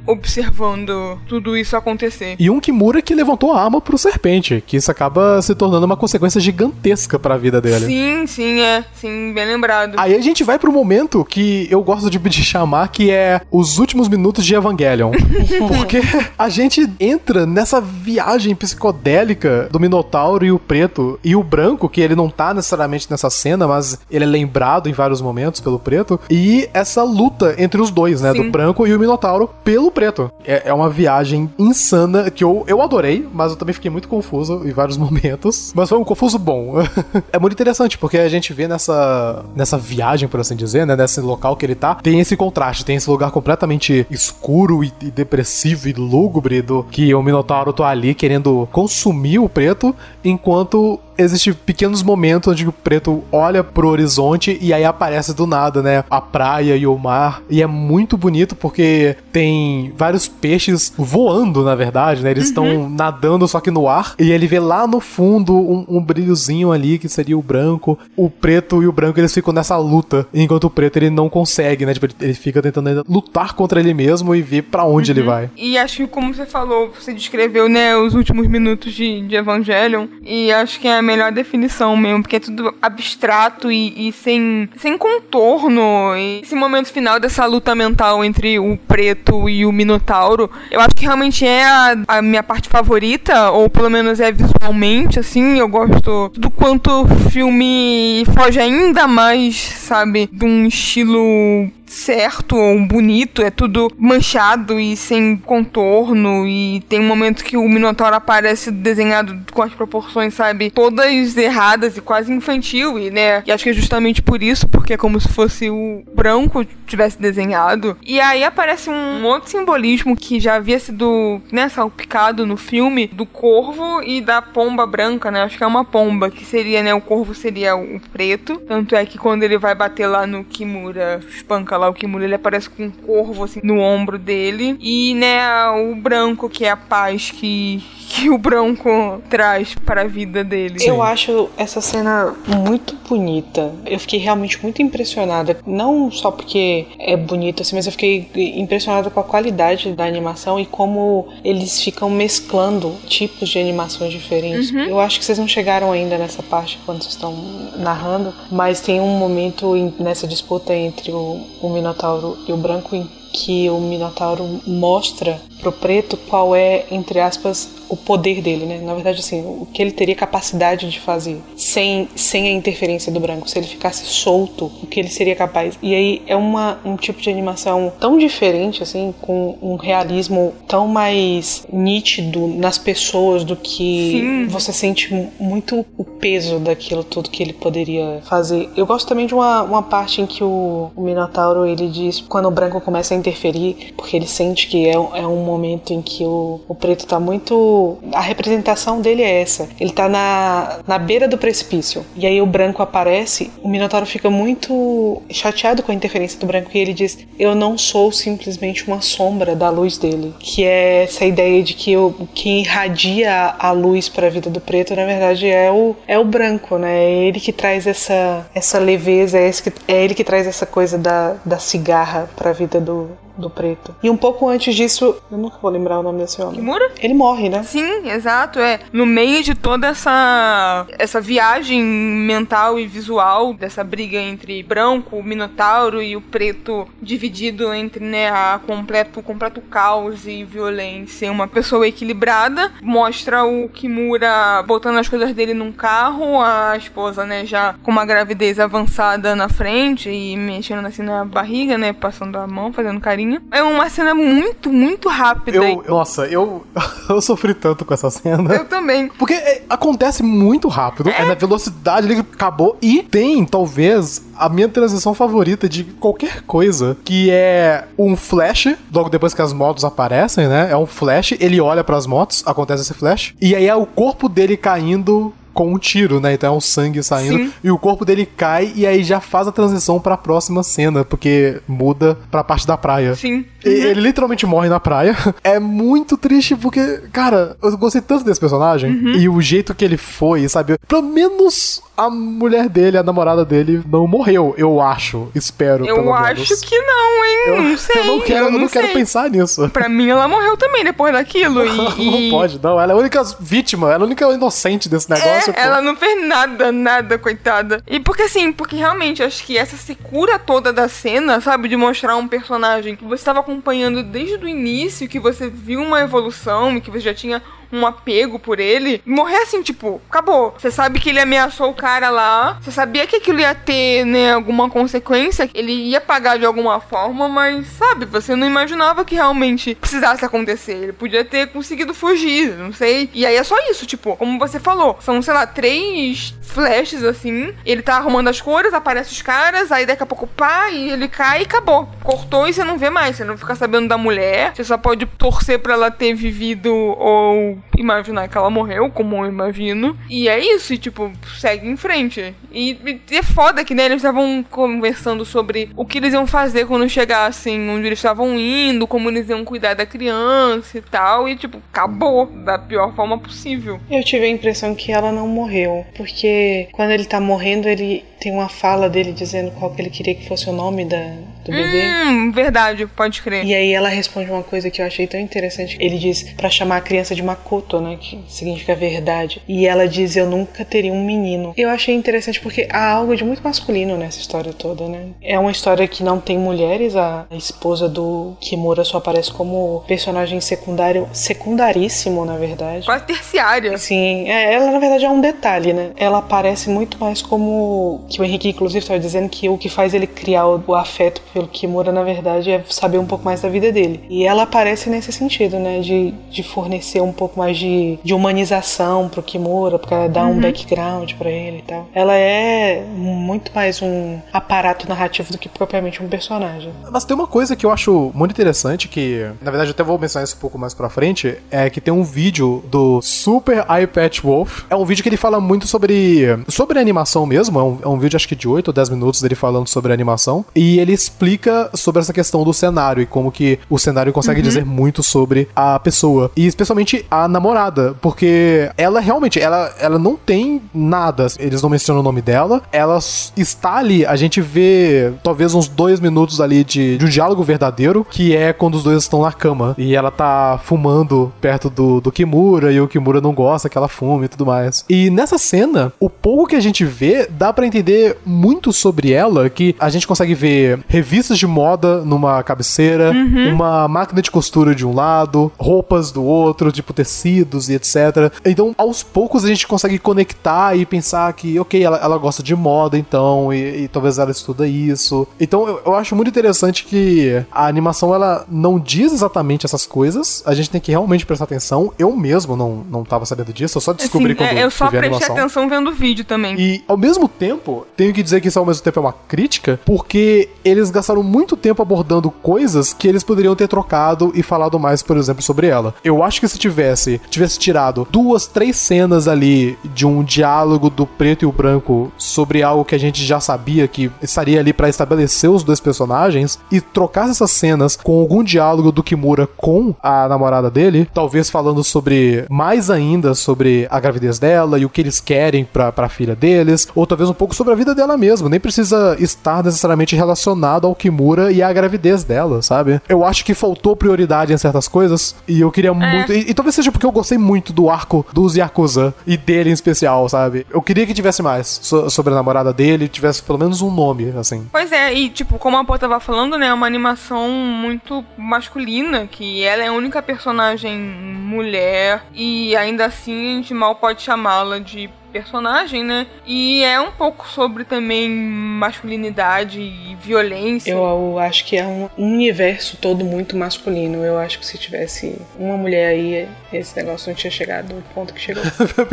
observando tudo isso acontecer. E um Kimura que levantou a arma pro serpente, que isso acaba se tornando uma consequência gigantesca para a vida dele. Sim, sim, é. Sim, bem lembrado. Aí a gente vai pro momento que eu gosto de, de chamar que é os últimos minutos de Evangelion. Porque a gente entra nessa viagem psicodélica do Minotauro e o preto e o branco, que ele não tá necessariamente nessa cena, mas ele é lembrado em vários momentos pelo preto, e essa luta entre os dois, né? Sim. Do branco e o Minotauro pelo preto. É, é uma viagem insana que eu, eu adorei, mas eu também fiquei muito confuso em vários momentos. Mas foi um confuso bom. é muito interessante, porque a gente vê nessa, nessa viagem, por assim dizer, né? Nesse local que ele tá, tem esse contraste, tem esse lugar completamente escuro e, e depressivo e lúgubre do que o Minotauro tá ali querendo consumir o preto, enquanto existem pequenos momentos onde o preto olha pro horizonte e aí aparece do nada, né? A praia e o mar. E é muito bonito porque tem vários peixes voando, na verdade, né? Eles estão uhum. nadando só que no ar. E ele vê lá no fundo um, um, brilhozinho ali que seria o branco. O preto e o branco eles ficam nessa luta. Enquanto o preto ele não consegue, né? Tipo, ele fica tentando lutar contra ele mesmo e ver para onde uhum. ele vai. E acho que, como você falou, você descreveu, né? Os últimos minutos de, de Evangelion. E acho que é a melhor definição mesmo, porque é tudo abstrato e, e sem, sem contorno. E esse momento final dessa luta mental entre o preto e o minotauro, eu acho que realmente é a, a minha parte favorita, ou pelo menos é visualmente, assim, eu gosto do quanto o filme foge ainda mais, sabe, de um estilo certo ou bonito, é tudo manchado e sem contorno e tem um momento que o Minotauro aparece desenhado com as proporções, sabe, todas erradas e quase infantil e, né, e acho que é justamente por isso, porque é como se fosse o branco tivesse desenhado. E aí aparece um outro simbolismo que já havia sido, né, salpicado no filme do corvo e da pomba branca, né? Acho que é uma pomba, que seria, né, o corvo seria o preto, tanto é que quando ele vai bater lá no Kimura, espanca lá, o Kimura, ele aparece com um corvo, assim, no ombro dele. E, né, o branco, que é a paz que, que o branco traz para a vida dele. Eu acho essa cena muito bonita. Eu fiquei realmente muito impressionada. Não só porque é bonito, assim, mas eu fiquei impressionada com a qualidade da animação e como eles ficam mesclando tipos de animações diferentes. Uhum. Eu acho que vocês não chegaram ainda nessa parte quando vocês estão narrando, mas tem um momento nessa disputa entre o, o Minotauro e o Branco em que o Minotauro mostra pro preto qual é, entre aspas, o poder dele, né? Na verdade, assim, o que ele teria capacidade de fazer sem, sem a interferência do branco. Se ele ficasse solto, o que ele seria capaz. E aí é uma, um tipo de animação tão diferente, assim, com um realismo tão mais nítido nas pessoas do que Sim. você sente muito o peso daquilo tudo que ele poderia fazer. Eu gosto também de uma, uma parte em que o, o Minotauro ele diz quando o branco começa a interferir, porque ele sente que é, é um momento em que o, o preto tá muito. A representação dele é essa. Ele tá na, na beira do precipício. E aí o branco aparece, o Minotauro fica muito chateado com a interferência do branco e ele diz: Eu não sou simplesmente uma sombra da luz dele. Que é essa ideia de que o, quem irradia a luz para a vida do preto, na verdade, é o, é o branco, né? É ele que traz essa, essa leveza, é, que, é ele que traz essa coisa da, da cigarra para a vida do, do preto. E um pouco antes disso, eu nunca vou lembrar o nome desse homem. Kimura? Ele morre, né? Sim, exato, é. No meio de toda essa essa viagem mental e visual dessa briga entre branco, o minotauro e o preto dividido entre, né, a completo, completo caos e violência. Uma pessoa equilibrada mostra o Kimura botando as coisas dele num carro, a esposa, né, já com uma gravidez avançada na frente e mexendo assim na barriga, né, passando a mão, fazendo carinho é uma cena muito, muito rápida. Eu, nossa, eu, eu sofri tanto com essa cena. Eu também. Porque é, acontece muito rápido, é. é na velocidade que acabou. E tem, talvez, a minha transição favorita de qualquer coisa, que é um flash, logo depois que as motos aparecem, né? É um flash, ele olha para as motos, acontece esse flash, e aí é o corpo dele caindo com um tiro, né? Então é o sangue saindo Sim. e o corpo dele cai e aí já faz a transição para a próxima cena, porque muda para a parte da praia. Sim. E, uhum. Ele literalmente morre na praia. É muito triste porque, cara, eu gostei tanto desse personagem uhum. e o jeito que ele foi, sabe? Pelo menos a mulher dele, a namorada dele, não morreu, eu acho. Espero, Eu acho que não, hein? Eu, não sei. Eu não quero, eu não, não quero pensar nisso. Pra mim, ela morreu também depois daquilo. E, não pode, não. Ela é a única vítima, ela é a única inocente desse negócio. É, ela não fez nada, nada, coitada. E porque assim, porque realmente acho que essa secura toda da cena, sabe? De mostrar um personagem que você estava acompanhando desde o início, que você viu uma evolução, que você já tinha um apego por ele, morrer assim, tipo, acabou. Você sabe que ele ameaçou o cara lá, você sabia que aquilo ia ter, né, alguma consequência, ele ia pagar de alguma forma, mas, sabe, você não imaginava que realmente precisasse acontecer. Ele podia ter conseguido fugir, não sei. E aí é só isso, tipo, como você falou, são, sei lá, três flashes assim, ele tá arrumando as cores, aparece os caras, aí daqui a pouco pá, e ele cai e acabou. Cortou e você não vê mais, você não fica sabendo da mulher, você só pode torcer para ela ter vivido ou imaginar que ela morreu, como eu imagino. E é isso, e tipo, segue em frente. E, e é foda que, né, eles estavam conversando sobre o que eles iam fazer quando chegassem onde eles estavam indo, como eles iam cuidar da criança e tal. E, tipo, acabou da pior forma possível. Eu tive a impressão que ela não morreu, porque quando ele tá morrendo, ele tem uma fala dele dizendo qual que ele queria que fosse o nome da, do bebê. Hum, verdade, pode crer. E aí ela responde uma coisa que eu achei tão interessante. Ele diz para chamar a criança de Makoto, né, que significa verdade. E ela diz eu nunca teria um menino. Eu achei interessante porque há algo de muito masculino nessa história toda, né? É uma história que não tem mulheres, a esposa do Kimura só aparece como personagem secundário, secundaríssimo, na verdade. Quase terciária. Sim, é, ela na verdade é um detalhe, né? Ela aparece muito mais como que o Henrique inclusive estava dizendo que o que faz ele criar o, o, afeto pelo Kimura na verdade é saber um pouco mais da vida dele. E ela aparece nesse sentido, né, de, de fornecer um pouco mais de, de humanização pro Kimura, porque ela dá uhum. um background para ele e tal. Ela é muito mais um aparato narrativo do que propriamente um personagem. Mas tem uma coisa que eu acho muito interessante que, na verdade, eu até vou mencionar isso um pouco mais para frente, é que tem um vídeo do Super iPad Wolf. É um vídeo que ele fala muito sobre sobre animação mesmo, é um, é um vídeo acho que de 8 ou 10 minutos dele falando sobre animação. E ele explica explica sobre essa questão do cenário e como que o cenário consegue dizer muito sobre a pessoa. E especialmente a namorada, porque ela realmente, ela, ela não tem nada. Eles não mencionam o nome dela. Ela está ali, a gente vê talvez uns dois minutos ali de, de um diálogo verdadeiro, que é quando os dois estão na cama. E ela tá fumando perto do, do Kimura, e o Kimura não gosta que ela fume e tudo mais. E nessa cena, o pouco que a gente vê, dá pra entender muito sobre ela, que a gente consegue ver revistas de moda numa cabeceira, uma máquina de costura de um lado, roupas do outro, tipo tecidos e etc. Então, aos poucos a gente consegue conectar e pensar que, ok, ela, ela gosta de moda, então, e, e talvez ela estuda isso. Então, eu, eu acho muito interessante que a animação ela não diz exatamente essas coisas. A gente tem que realmente prestar atenção. Eu mesmo não, não tava sabendo disso, eu só descobri Assim, quando é, eu só prestei animação. atenção vendo o vídeo também. E ao mesmo tempo, tenho que dizer que isso ao mesmo tempo é uma crítica, porque eles gastaram muito tempo abordando coisas que eles poderiam ter trocado e falado mais, por exemplo, sobre ela. Eu acho que se tivesse, tivesse tirado duas, três cenas ali de um diálogo do preto e o branco sobre algo que a gente já sabia que estaria ali pra estabelecer os dois personagens e trocasse essas cenas com algum diálogo do Kimura com a namorada dele, talvez falando sobre mais ainda sobre a gravidez dela e o que eles querem pra, pra filha deles, ou talvez um pouco sobre a vida dela mesma. Nem precisa estar necessariamente relacionado ao Kimura e à gravidez dela, sabe? Eu acho que faltou prioridade em certas coisas e eu queria muito. E, e talvez seja porque eu gostei muito do arco dos Yakuza e dele em especial, sabe? Eu queria que tivesse mais so- sobre a namorada dele, tivesse pelo menos um nome, assim. Pois é, e tipo, como a Pô tava falando, né, é uma animação muito masculina, que ela é a única personagem mulher, e ainda assim a gente mal pode chamá-la de personagem, né? E é um pouco sobre também masculinidade e violência. Eu, eu acho que é um universo todo muito masculino. Eu acho que se tivesse uma mulher aí, esse negócio não tinha chegado no ponto que chegou.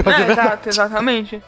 É, exato, exatamente.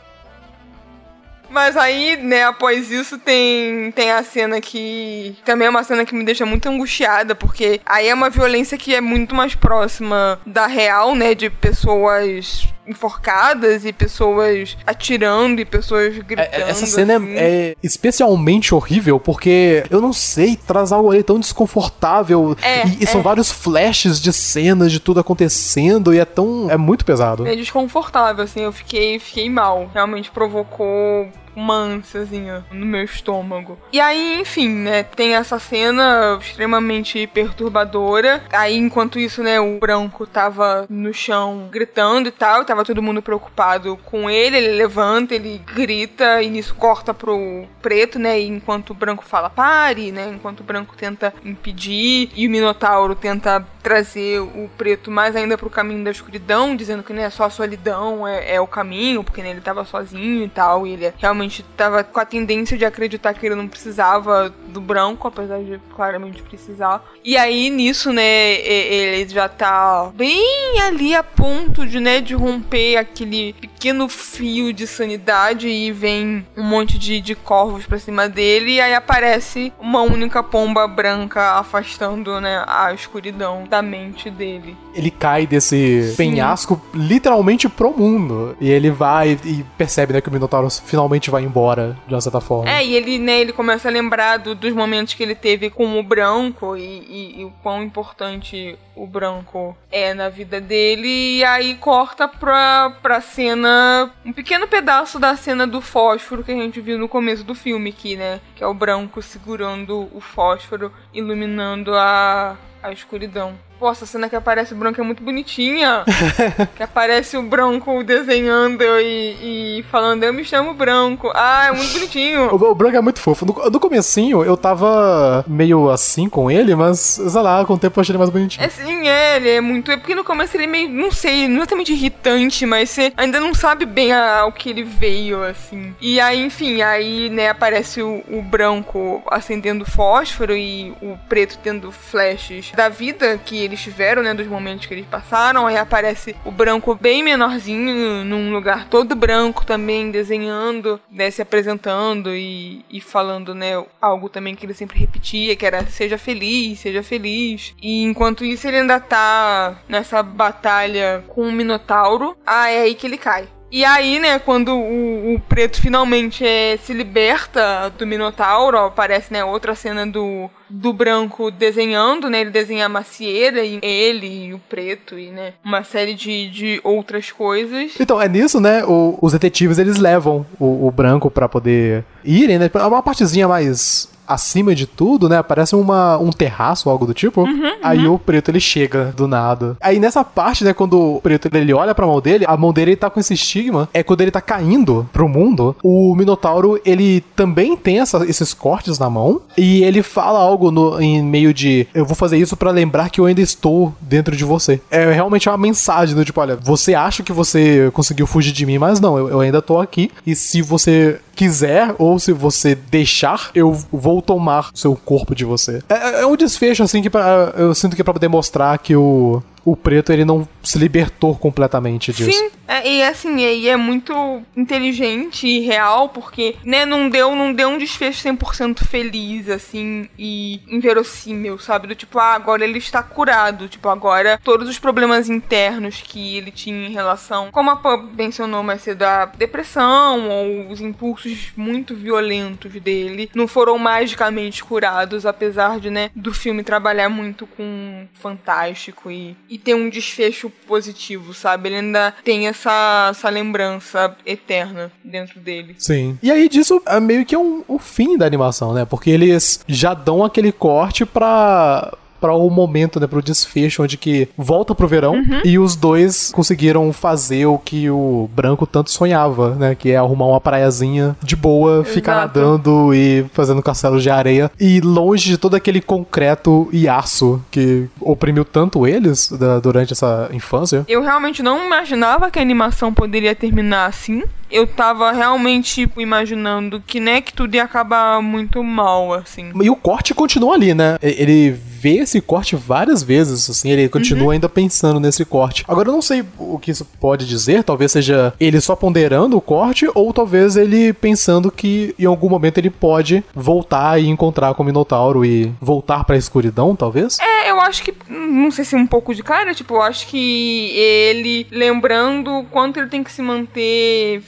Mas aí, né, após isso tem, tem a cena que também é uma cena que me deixa muito angustiada, porque aí é uma violência que é muito mais próxima da real, né, de pessoas enforcadas e pessoas atirando e pessoas gritando. É, é, Essa cena assim. é, é especialmente horrível porque eu não sei, traz algo ali tão desconfortável. É, e, e são é. vários flashes de cenas de tudo acontecendo e é tão. É muito pesado. É desconfortável, assim, eu fiquei, fiquei mal. Realmente provocou uma ânsiazinha no meu estômago. E aí, enfim, né, tem essa cena extremamente perturbadora. Aí, enquanto isso, né, o branco tava no chão gritando e tal, tava todo mundo preocupado com ele, ele levanta, ele grita e nisso corta pro preto, né, e enquanto o branco fala pare, né, enquanto o branco tenta impedir e o Minotauro tenta trazer o preto mais ainda pro caminho da escuridão, dizendo que né, só a solidão é, é o caminho, porque né, ele tava sozinho e tal, e ele realmente tava com a tendência de acreditar que ele não precisava do branco, apesar de claramente precisar. E aí nisso, né, ele já tá bem ali a ponto de, né, de romper aquele pequeno fio de sanidade e vem um monte de, de corvos pra cima dele e aí aparece uma única pomba branca afastando, né, a escuridão da mente dele. Ele cai desse penhasco literalmente pro mundo. E ele vai e percebe, né, que o Minotauro finalmente vai embora, de uma certa forma. É, e ele, né, ele começa a lembrar do- dos momentos que ele teve com o branco e, e- e o quão importante o branco é na vida dele. E aí corta pra, pra cena, um pequeno pedaço da cena do fósforo que a gente viu no começo do filme aqui, né? Que é o branco segurando o fósforo, iluminando a, a escuridão. Pô, essa cena que aparece o branco é muito bonitinha. que aparece o branco desenhando e, e falando, eu me chamo branco. Ah, é muito bonitinho. O, o branco é muito fofo. No, no comecinho, eu tava meio assim com ele, mas, sei lá, com o tempo eu achei ele mais bonitinho. É sim, é, ele é muito. É porque no começo ele é meio, não sei, não é exatamente irritante, mas você ainda não sabe bem a- ao que ele veio, assim. E aí, enfim, aí, né, aparece o, o branco acendendo fósforo e o preto tendo flashes da vida que eles tiveram, né, dos momentos que eles passaram. Aí aparece o branco bem menorzinho, num lugar todo branco também, desenhando, né, se apresentando e, e falando, né, algo também que ele sempre repetia, que era seja feliz, seja feliz. E enquanto isso ele ainda tá nessa batalha com o Minotauro. Ah, é aí que ele cai. E aí, né, quando o, o preto finalmente é, se liberta do Minotauro, aparece, né, outra cena do, do branco desenhando, né? Ele desenha a macieira e ele e o preto e, né, uma série de, de outras coisas. Então, é nisso, né, o- os detetives, eles levam o, o branco pra poder irem, né? Uma partezinha mais acima de tudo, né? Parece uma, um terraço, algo do tipo. Aí o preto ele chega do nada. Aí nessa parte, né, quando o preto ele olha pra mão dele, a mão dele tá com esse estigma. É quando ele tá caindo pro mundo, o Minotauro ele também tem essa- esses cortes na mão. E ele fala algo no- em meio de: Eu vou fazer isso pra lembrar que eu ainda estou dentro de você. É realmente uma mensagem do tipo: Olha, você acha que você conseguiu fugir de mim, mas não, eu, eu ainda tô aqui. E se você quiser, ou se você deixar, eu vou tomar seu corpo de você. É, é um desfecho, assim, que pra- eu sinto que é pra poder mostrar que o, o preto ele não se libertou completamente disso. Sim, é, e assim, e é muito inteligente e real, porque, né, não deu, não deu um desfecho 100% feliz, assim, e inverossímil, sabe? Do tipo, ah, agora ele está curado, tipo, agora todos os problemas internos que ele tinha em relação, como a Pam mencionou mais cedo, a depressão ou os impulsos muito violentos dele, não foram magicamente curados, apesar de, né, do filme trabalhar muito com fantástico e, e ter um desfecho positivo, sabe? Ele ainda tem essa, essa lembrança eterna dentro dele. Sim. E aí disso é meio que um, o fim da animação, né? Porque eles já dão aquele corte pra para o momento, né, pro desfecho onde que volta pro verão e os dois conseguiram fazer o que o branco tanto sonhava, né, que é arrumar uma praiazinha de boa, ficar Exato. nadando e fazendo castelos de areia e longe de todo aquele concreto e aço que oprimiu tanto eles da- durante essa infância. Eu realmente não imaginava que a animação poderia terminar assim. Eu tava realmente imaginando que, né, que tudo ia acabar muito mal, assim. E o corte continua ali, né? Ele vê esse corte várias vezes, assim, ele continua ainda pensando nesse corte. Agora eu não sei o que isso pode dizer, talvez seja ele só ponderando o corte, ou talvez ele pensando que em algum momento ele pode voltar e encontrar com o Minotauro e voltar pra escuridão, talvez? É, eu acho que. Não sei se um pouco de cara, tipo, eu acho que ele lembrando o quanto ele tem que se manter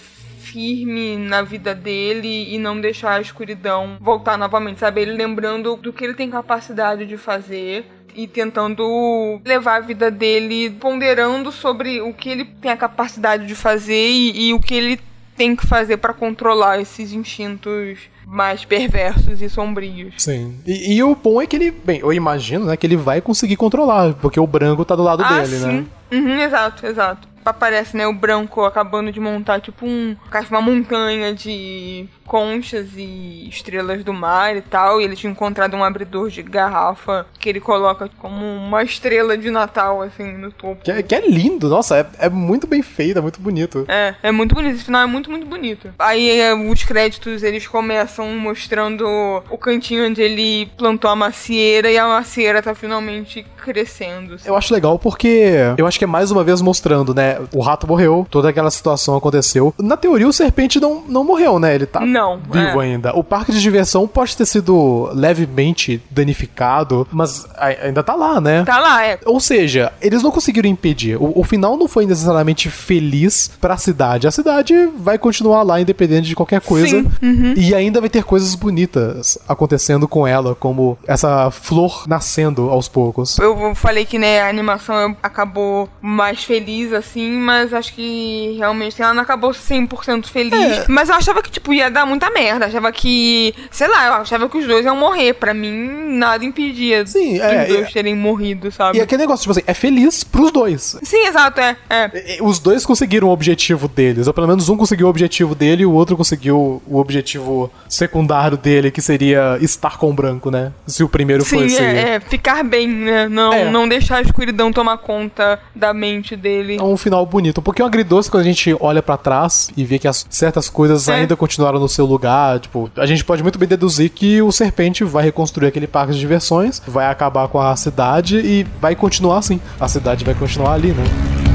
firme na vida dele e não deixar a escuridão voltar novamente, sabe? Ele lembrando do que ele tem capacidade de fazer e tentando levar a vida dele ponderando sobre o que ele tem a capacidade de fazer e, e o que ele tem que fazer pra controlar esses instintos mais perversos e sombrios. Sim. E, e o bom é que ele, bem, eu imagino, né, que ele vai conseguir controlar, porque o branco tá do lado Ah, dele, né? sim. Uhum, exato, exato. Aparece, né, o branco acabando de montar, tipo, um, uma montanha de conchas e estrelas do mar e tal. E ele tinha encontrado um abridor de garrafa que ele coloca como uma estrela de Natal, assim, no topo. Que, é- que é lindo, nossa, é, é muito bem feito, é muito bonito. É, é muito bonito. Esse final é muito, muito bonito. Aí é, os créditos, eles começam mostrando o cantinho onde ele plantou a macieira e a macieira tá finalmente crescendo. assim. Eu acho legal porque eu acho que é mais uma vez mostrando, né? O rato morreu, toda aquela situação aconteceu. Na teoria, o serpente não, não morreu, né? Ele tá Não, vivo é. ainda. O parque de diversão pode ter sido levemente danificado, mas a- ainda tá lá, né? Tá lá, é. Ou seja, eles não conseguiram impedir. O, o final não foi necessariamente feliz pra cidade. A cidade vai continuar lá, independente de qualquer coisa. Uhum. E ainda vai ter coisas bonitas acontecendo com ela, como essa flor nascendo aos poucos. Eu falei que, né, a animação acabou mais feliz, assim, mas acho que realmente ela não acabou 100% feliz. É. Mas eu achava que, tipo, ia dar muita merda. Achava que, sei lá, eu achava que os dois iam morrer. Pra mim, nada impedia Sim, dos é, dois e- terem morrido, sabe? E aquele negócio, tipo assim, é feliz pros dois. Sim, exato, é. é. Os dois conseguiram o objetivo deles. Ou pelo menos um conseguiu o objetivo dele e o outro conseguiu o objetivo secundário dele, que seria estar com o branco, né? Se o primeiro Sim, fosse. é, é, ficar bem, né? Não, É. não deixar a escuridão tomar conta da mente dele. É um final bonito. Um pouquinho agridoce quando a gente olha pra trás e vê que as certas coisas É. ainda continuaram no seu lugar. Tipo, a gente pode muito bem deduzir que o Serpente vai reconstruir aquele parque de diversões, vai acabar com a cidade e vai continuar assim. A cidade vai continuar ali, né?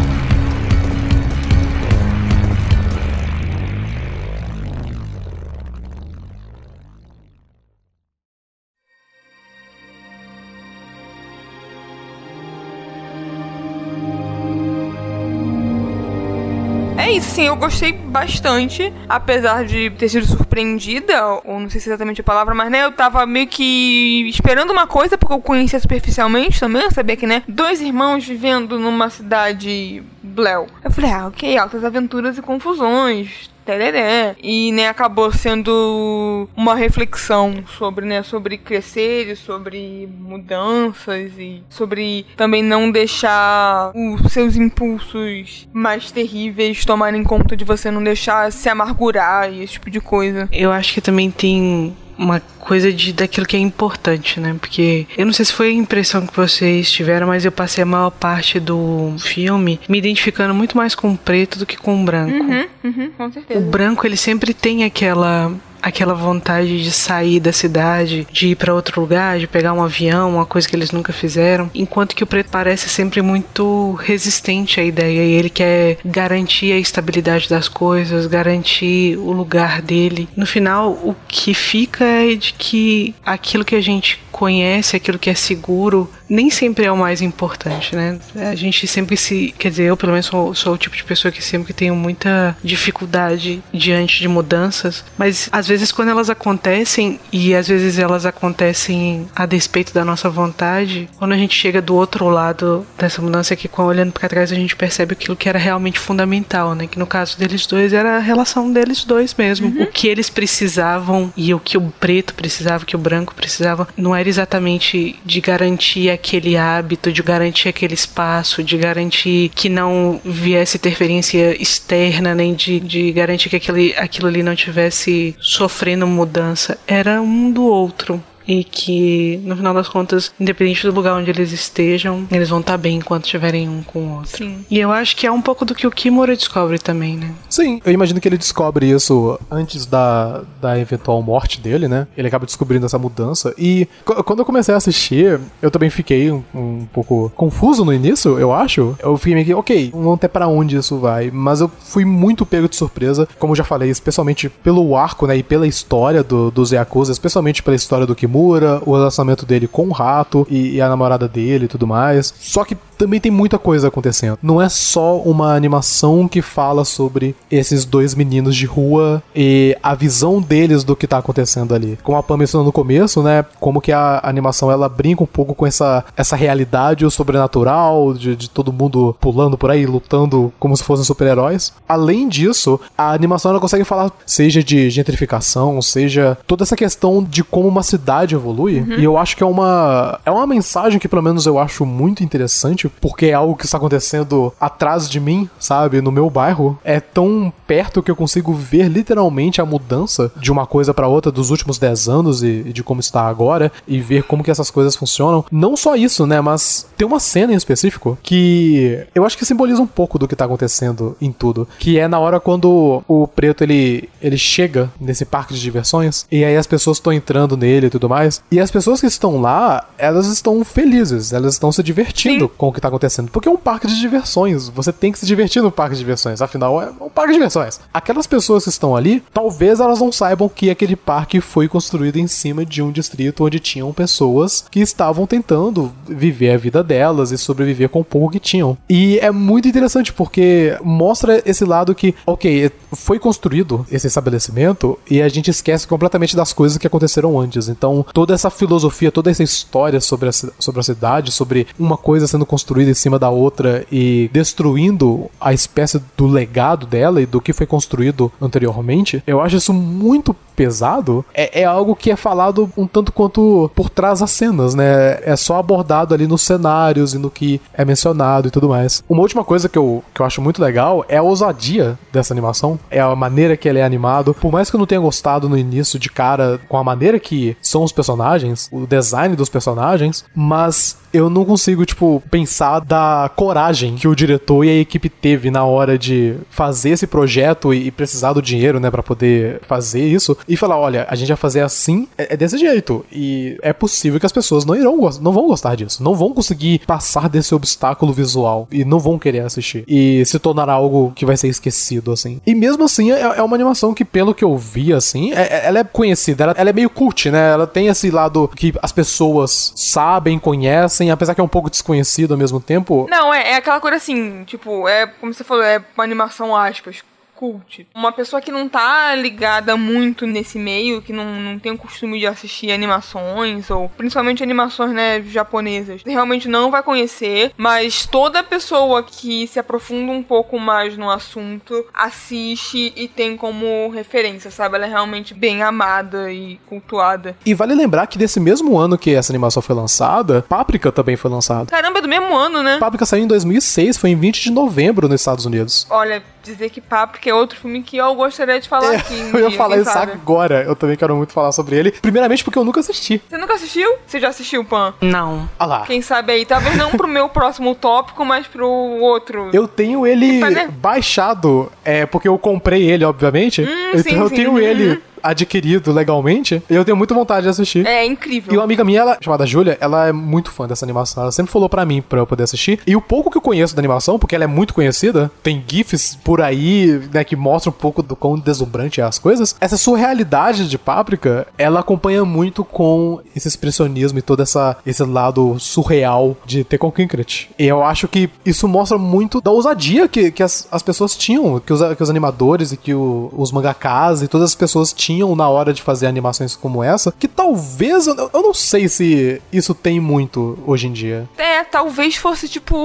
Eu gostei bastante, apesar de ter sido surpreendida, ou não sei se é exatamente a palavra, mas né, eu tava meio que esperando uma coisa, porque eu conhecia superficialmente também, eu sabia que, né, dois irmãos vivendo numa cidade Bleu. Eu falei, ah, ok, altas aventuras e confusões, E, né, acabou sendo uma reflexão sobre, né, sobre crescer e sobre mudanças e sobre também não deixar os seus impulsos mais terríveis tomarem conta de você, não deixar se amargurar e esse tipo de coisa. Eu acho que também tem uma coisa de daquilo que é importante, né? Porque eu não sei se foi a impressão que vocês tiveram, mas eu passei a maior parte do filme me identificando muito mais com o preto do que com o branco. Uhum, uhum, com certeza. O branco, ele sempre tem aquela aquela vontade de sair da cidade, de ir para outro lugar, de pegar um avião, uma coisa que eles nunca fizeram, enquanto que o preto parece sempre muito resistente à ideia e ele quer garantir a estabilidade das coisas, garantir o lugar dele. No final, o que fica é de que aquilo que a gente conhece, aquilo que é seguro, nem sempre é o mais importante, né? A gente sempre se. Quer dizer, eu pelo menos sou, sou o tipo de pessoa que sempre tenho muita dificuldade diante de mudanças, mas às vezes quando elas acontecem, e às vezes elas acontecem a despeito da nossa vontade, quando a gente chega do outro lado dessa mudança aqui, olhando para trás, a gente percebe aquilo que era realmente fundamental, né? Que no caso deles dois era a relação deles dois mesmo. Uhum. O que eles precisavam e o que o preto precisava, o que o branco precisava, não era era exatamente de garantir aquele hábito, de garantir aquele espaço, de garantir que não viesse interferência externa, nem de, de garantir que aquele, aquilo ali não tivesse sofrendo mudança. Era um do outro e que no final das contas, independente do lugar onde eles estejam, eles vão estar tá bem enquanto tiverem um com o outro. Sim. E eu acho que é um pouco do que o Kimura descobre também, né? Sim, eu imagino que ele descobre isso antes da, da eventual morte dele, né? Ele acaba descobrindo essa mudança. E quando eu comecei a assistir, eu também fiquei um, um pouco confuso no início, eu acho. Eu fiquei meio que, ok, não até para onde isso vai. Mas eu fui muito pego de surpresa, como já falei, especialmente pelo arco, né? E pela história do, dos Yakuza, especialmente pela história do Kimura O relacionamento dele com o rato e, e a namorada dele e tudo mais. Só que também tem muita coisa acontecendo. Não é só uma animação que fala sobre esses dois meninos de rua e a visão deles do que tá acontecendo ali. Como a Pam mencionou no começo, né? Como que a animação ela brinca um pouco com essa, essa realidade o sobrenatural, de, de todo mundo pulando por aí, lutando como se fossem super-heróis. Além disso, a animação ela consegue falar, seja de gentrificação, seja toda essa questão de como uma cidade evolui. Uhum. E eu acho que é uma, é uma mensagem que, pelo menos, eu acho muito interessante porque é algo que está acontecendo atrás de mim, sabe? No meu bairro. É tão perto que eu consigo ver literalmente a mudança de uma coisa para outra dos últimos 10 anos e, e, de como está agora e ver como que essas coisas funcionam. Não só isso, né? Mas tem uma cena em específico que eu acho que simboliza um pouco do que tá acontecendo em tudo. Que é na hora quando o preto ele, ele chega nesse parque de diversões e aí as pessoas estão entrando nele e tudo mais. E as pessoas que estão lá, elas estão felizes, elas estão se divertindo Sim. com que tá acontecendo. Porque é um parque de diversões. Você tem que se divertir no parque de diversões. Afinal, é um parque de diversões. Aquelas pessoas que estão ali, talvez elas não saibam que aquele parque foi construído em cima de um distrito onde tinham pessoas que estavam tentando viver a vida delas e sobreviver com o pouco que tinham. E é muito interessante porque mostra esse lado que, ok, foi construído esse estabelecimento e a gente esquece completamente das coisas que aconteceram antes. Então, toda essa filosofia, toda essa história sobre a, sobre a cidade, sobre uma coisa sendo construída construída em cima da outra e destruindo a espécie do legado dela e do que foi construído anteriormente, eu acho isso muito pesado, é, é, algo que é falado um tanto quanto por trás das cenas, né? É só abordado ali nos cenários e no que é mencionado e tudo mais. Uma última coisa que eu, que eu acho muito legal é a ousadia dessa animação, é a maneira que ele é animado. Por mais que eu não tenha gostado no início de cara com a maneira que são os personagens, o design dos personagens, mas eu não consigo, tipo, pensar da coragem que o diretor e a equipe teve na hora de fazer esse projeto e precisar do dinheiro, né, para poder fazer isso e falar, olha, a gente vai fazer assim, é, é, desse jeito. E é possível que as pessoas não irão, não vão gostar disso, não vão conseguir passar desse obstáculo visual e não vão querer assistir e se tornar algo que vai ser esquecido assim. E mesmo assim é, é uma animação que pelo que eu vi assim, é, é, ela é conhecida, ela, ela, é meio cult, né? Ela tem esse lado que as pessoas sabem, conhecem, apesar que é um pouco desconhecido ao mesmo tempo. Não, é, é aquela coisa assim, tipo, é como você falou, é uma animação aspas cult. Uma pessoa que não tá ligada muito nesse meio, que não, não tem o costume de assistir animações, ou principalmente animações, né, japonesas, realmente não vai conhecer, mas toda pessoa que se aprofunda um pouco mais no assunto assiste e tem como referência, sabe? Ela é realmente bem amada e cultuada. E vale lembrar que desse mesmo ano que essa animação foi lançada, Páprica também foi lançada. Caramba, é do mesmo ano, né? Páprica saiu em 2006, foi em 20 de novembro nos Estados Unidos. Olha, dizer que Páprica é outro filme que eu gostaria de falar É, aqui. um eu ia dia, falar isso sabe? agora. Eu também quero muito falar sobre ele. Primeiramente porque eu nunca assisti. Você nunca assistiu? Você já assistiu, Pan? Não. Ah lá. Quem sabe aí? Talvez não pro meu próximo tópico, mas pro outro. Eu tenho ele Epa, né? baixado, é, porque eu comprei ele, obviamente. então sim, eu sim. tenho Uhum. ele adquirido legalmente. E eu tenho muita vontade de assistir. É E incrível. uma amiga minha, ela, chamada Júlia, ela é muito fã dessa animação. Ela sempre falou pra mim pra eu poder assistir. E o pouco que eu conheço da animação, porque ela é muito conhecida, tem GIFs por aí, né, que mostram um pouco do quão deslumbrante é as coisas. Essa surrealidade de Páprica, ela acompanha muito com esse expressionismo e todo essa, esse lado surreal de Tekken Kinkret. E eu acho que isso mostra muito da ousadia que, que as, as pessoas tinham, que os, que os animadores e que o- os mangakas e todas as pessoas tinham na hora de fazer animações como essa, que talvez, eu, eu não sei se isso tem muito hoje em dia. É, talvez fosse tipo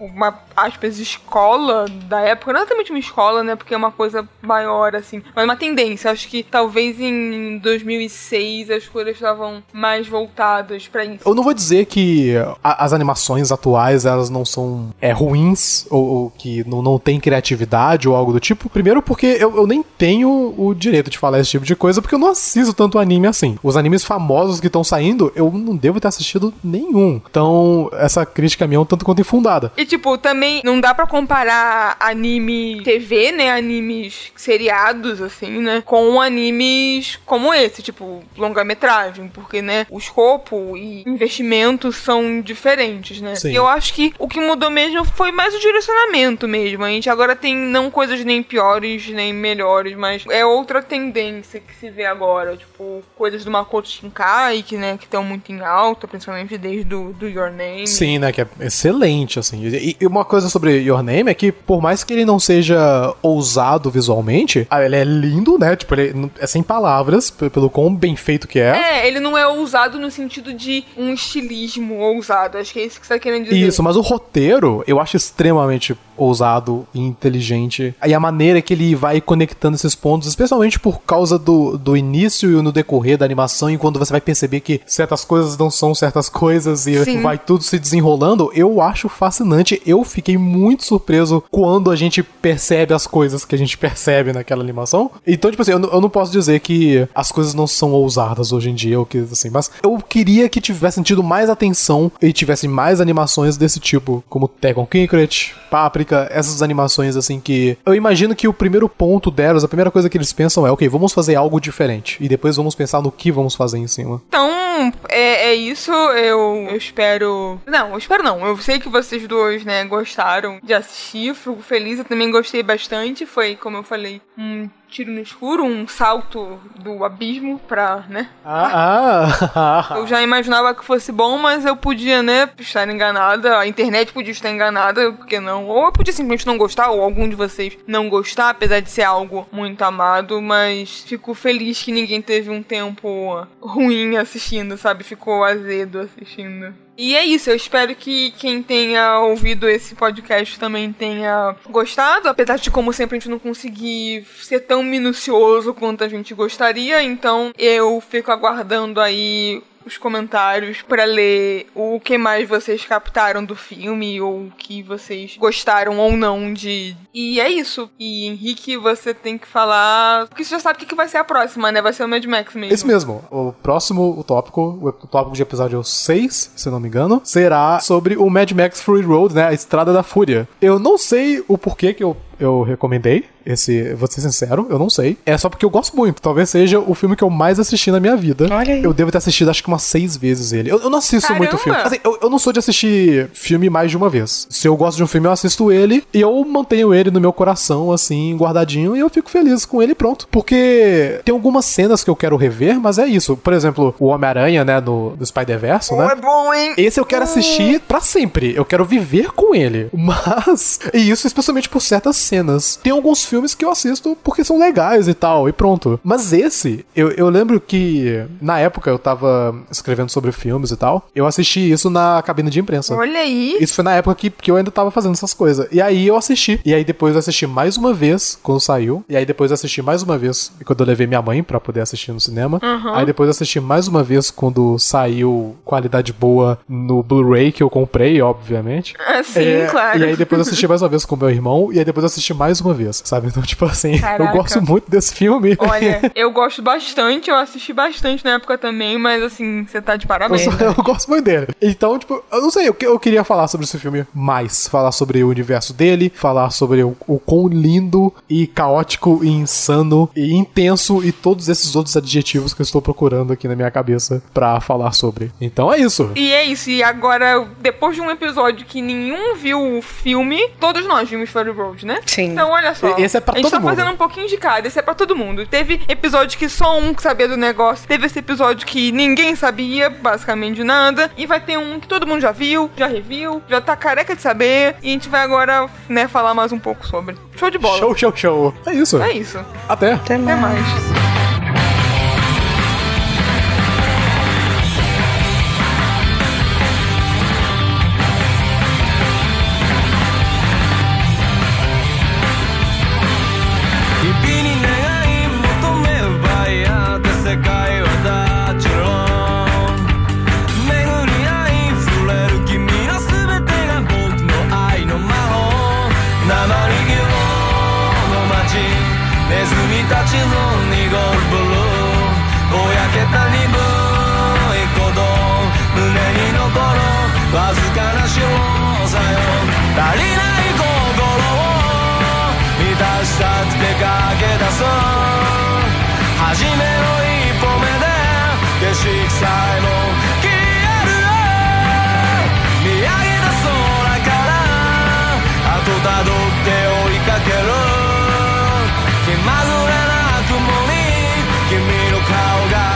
uma, aspas, escola da época. Não exatamente uma escola, né? Porque é uma coisa maior, assim. Mas uma tendência. Acho que talvez em 2006 as coisas estavam mais voltadas pra isso. Eu não vou dizer que a- as animações atuais elas não são é, ruins ou, ou que não, não tem criatividade ou algo do tipo. Primeiro porque eu, eu nem tenho o direito de falar esse tipo de coisa porque eu não assisto tanto anime assim. Os animes famosos que estão saindo eu não devo ter assistido nenhum. Então essa crítica minha é um tanto quanto infundada. E, tipo, também não dá pra comparar anime TV, né? Animes seriados, assim, né? Com animes como esse, tipo, longa-metragem. Porque, né? O escopo e investimento são diferentes, né? Sim. E eu acho que o que mudou mesmo foi mais o direcionamento mesmo. A gente agora tem não coisas nem piores nem melhores, mas é outra tendência que se vê agora. Tipo, coisas do Makoto Shinkai, que, né? Que estão muito em alta, principalmente desde o do Your Name. Sim, né? Que é excelente, assim. E, e uma coisa sobre Your Name é que, por mais que ele não seja ousado visualmente, ah, ele é lindo, né? Tipo, ele é sem palavras, pelo quão bem feito que é. É, ele não é ousado no sentido de um estilismo ousado. Acho que é isso que você tá querendo dizer. Isso, mas o roteiro eu acho extremamente ousado e inteligente. E a maneira que ele vai conectando esses pontos, especialmente por causa do, do início e no decorrer da animação, e quando você vai perceber que certas coisas não são certas coisas e Sim. vai tudo se desenrolando, eu acho fascinante. Eu fiquei muito surpreso quando a gente percebe as coisas que a gente percebe naquela animação. Então, tipo assim, eu, não- eu não posso dizer que as coisas não são ousadas hoje em dia, ou que assim, mas eu queria que tivessem tido mais atenção e tivessem mais animações desse tipo, como Tekken Kinkret, Paprika, essas animações assim que eu imagino que o primeiro ponto delas, a primeira coisa que eles pensam é, ok, vamos fazer algo diferente e depois vamos pensar no que vamos fazer em cima. Então, é, é isso. Eu, eu espero. Não, eu espero não. Eu sei que vocês dois, né, gostaram de assistir. Fico feliz. Eu também gostei bastante. Foi, como eu falei, um tiro no escuro, um salto do abismo pra, né? Ah, ah. Eu já imaginava que fosse bom, mas eu podia, né, estar enganada. A internet podia estar enganada, por que não? Ou eu podia simplesmente não gostar, ou algum de vocês não gostar, apesar de ser algo muito amado. Mas fico feliz que ninguém teve um tempo ruim assistindo, sabe? Ficou azedo assistindo. E é isso, eu espero que quem tenha ouvido esse podcast também tenha gostado, apesar de, como sempre, a gente não conseguir ser tão minucioso quanto a gente gostaria, então eu fico aguardando aí os comentários pra ler o que mais vocês captaram do filme ou o que vocês gostaram ou não de. E é isso. E Henrique, você tem que falar. Porque você já sabe o que que vai ser a próxima, né? Vai ser o Mad Max mesmo. Esse mesmo. O próximo o tópico, o tópico de episódio 6, se não me engano, será sobre o Mad Max Fury Road, né? A Estrada da Fúria. Eu não sei o porquê que eu eu recomendei. Esse, vou ser sincero, eu não sei. É só porque eu gosto muito. Talvez seja o filme que eu mais assisti na minha vida. Olha aí. Eu devo ter assistido acho que umas seis vezes ele. Eu, eu não assisto Caramba! muito filme. Assim, eu, eu não sou de assistir filme mais de uma vez. Se eu gosto de um filme, eu assisto ele e eu mantenho ele no meu coração, assim, guardadinho, e eu fico feliz com ele pronto. Porque tem algumas cenas que eu quero rever, mas é isso. Por exemplo, o Homem-Aranha, né, do, do Spider-Verse, né? É bom, hein? Esse eu quero assistir pra sempre. Eu quero viver com ele. Mas. E isso especialmente por certas cenas. Tem alguns filmes que eu assisto porque são legais e tal, e pronto. Mas esse, eu, eu lembro que na época eu tava escrevendo sobre filmes e tal. Eu assisti isso na cabine de imprensa. Olha aí. Isso foi na época que, que eu ainda tava fazendo essas coisas. E aí eu assisti. E aí depois eu assisti mais uma vez quando saiu. E aí depois eu assisti mais uma vez quando eu levei minha mãe pra poder assistir no cinema. Aí depois eu assisti mais uma vez quando saiu qualidade boa no Blu-ray que eu comprei, obviamente. Ah, Sim, É, claro. E aí depois eu assisti mais uma vez com meu irmão. E aí depois eu assisti mais uma vez, sabe? Então, tipo assim, Caraca. eu gosto muito desse filme. Olha, eu gosto bastante, eu assisti bastante na época também, mas assim, você tá de Eu, parabéns. sou- eu gosto muito dele. Então, tipo, eu não sei, eu, que- eu queria falar sobre esse filme mais. Falar sobre o universo dele, falar sobre o, o quão lindo e caótico e insano e intenso e todos esses outros adjetivos que eu estou procurando aqui na minha cabeça pra falar sobre. Então é isso. E é isso, e agora, depois de um episódio que nenhum viu o filme, todos nós vimos Fury Road, né? Sim. Então, olha só. E- esse é pra A gente todo tá mundo. fazendo um pouquinho de cada, esse é pra todo mundo. Teve episódio que só um sabia do negócio, teve esse episódio que ninguém sabia, basicamente de nada, e vai ter um que todo mundo já viu, já reviu, já tá careca de saber, e a gente vai agora, né, falar mais um pouco sobre. Show de bola. Show, show, show. É isso. É isso. Até. Até Até mais. salgado.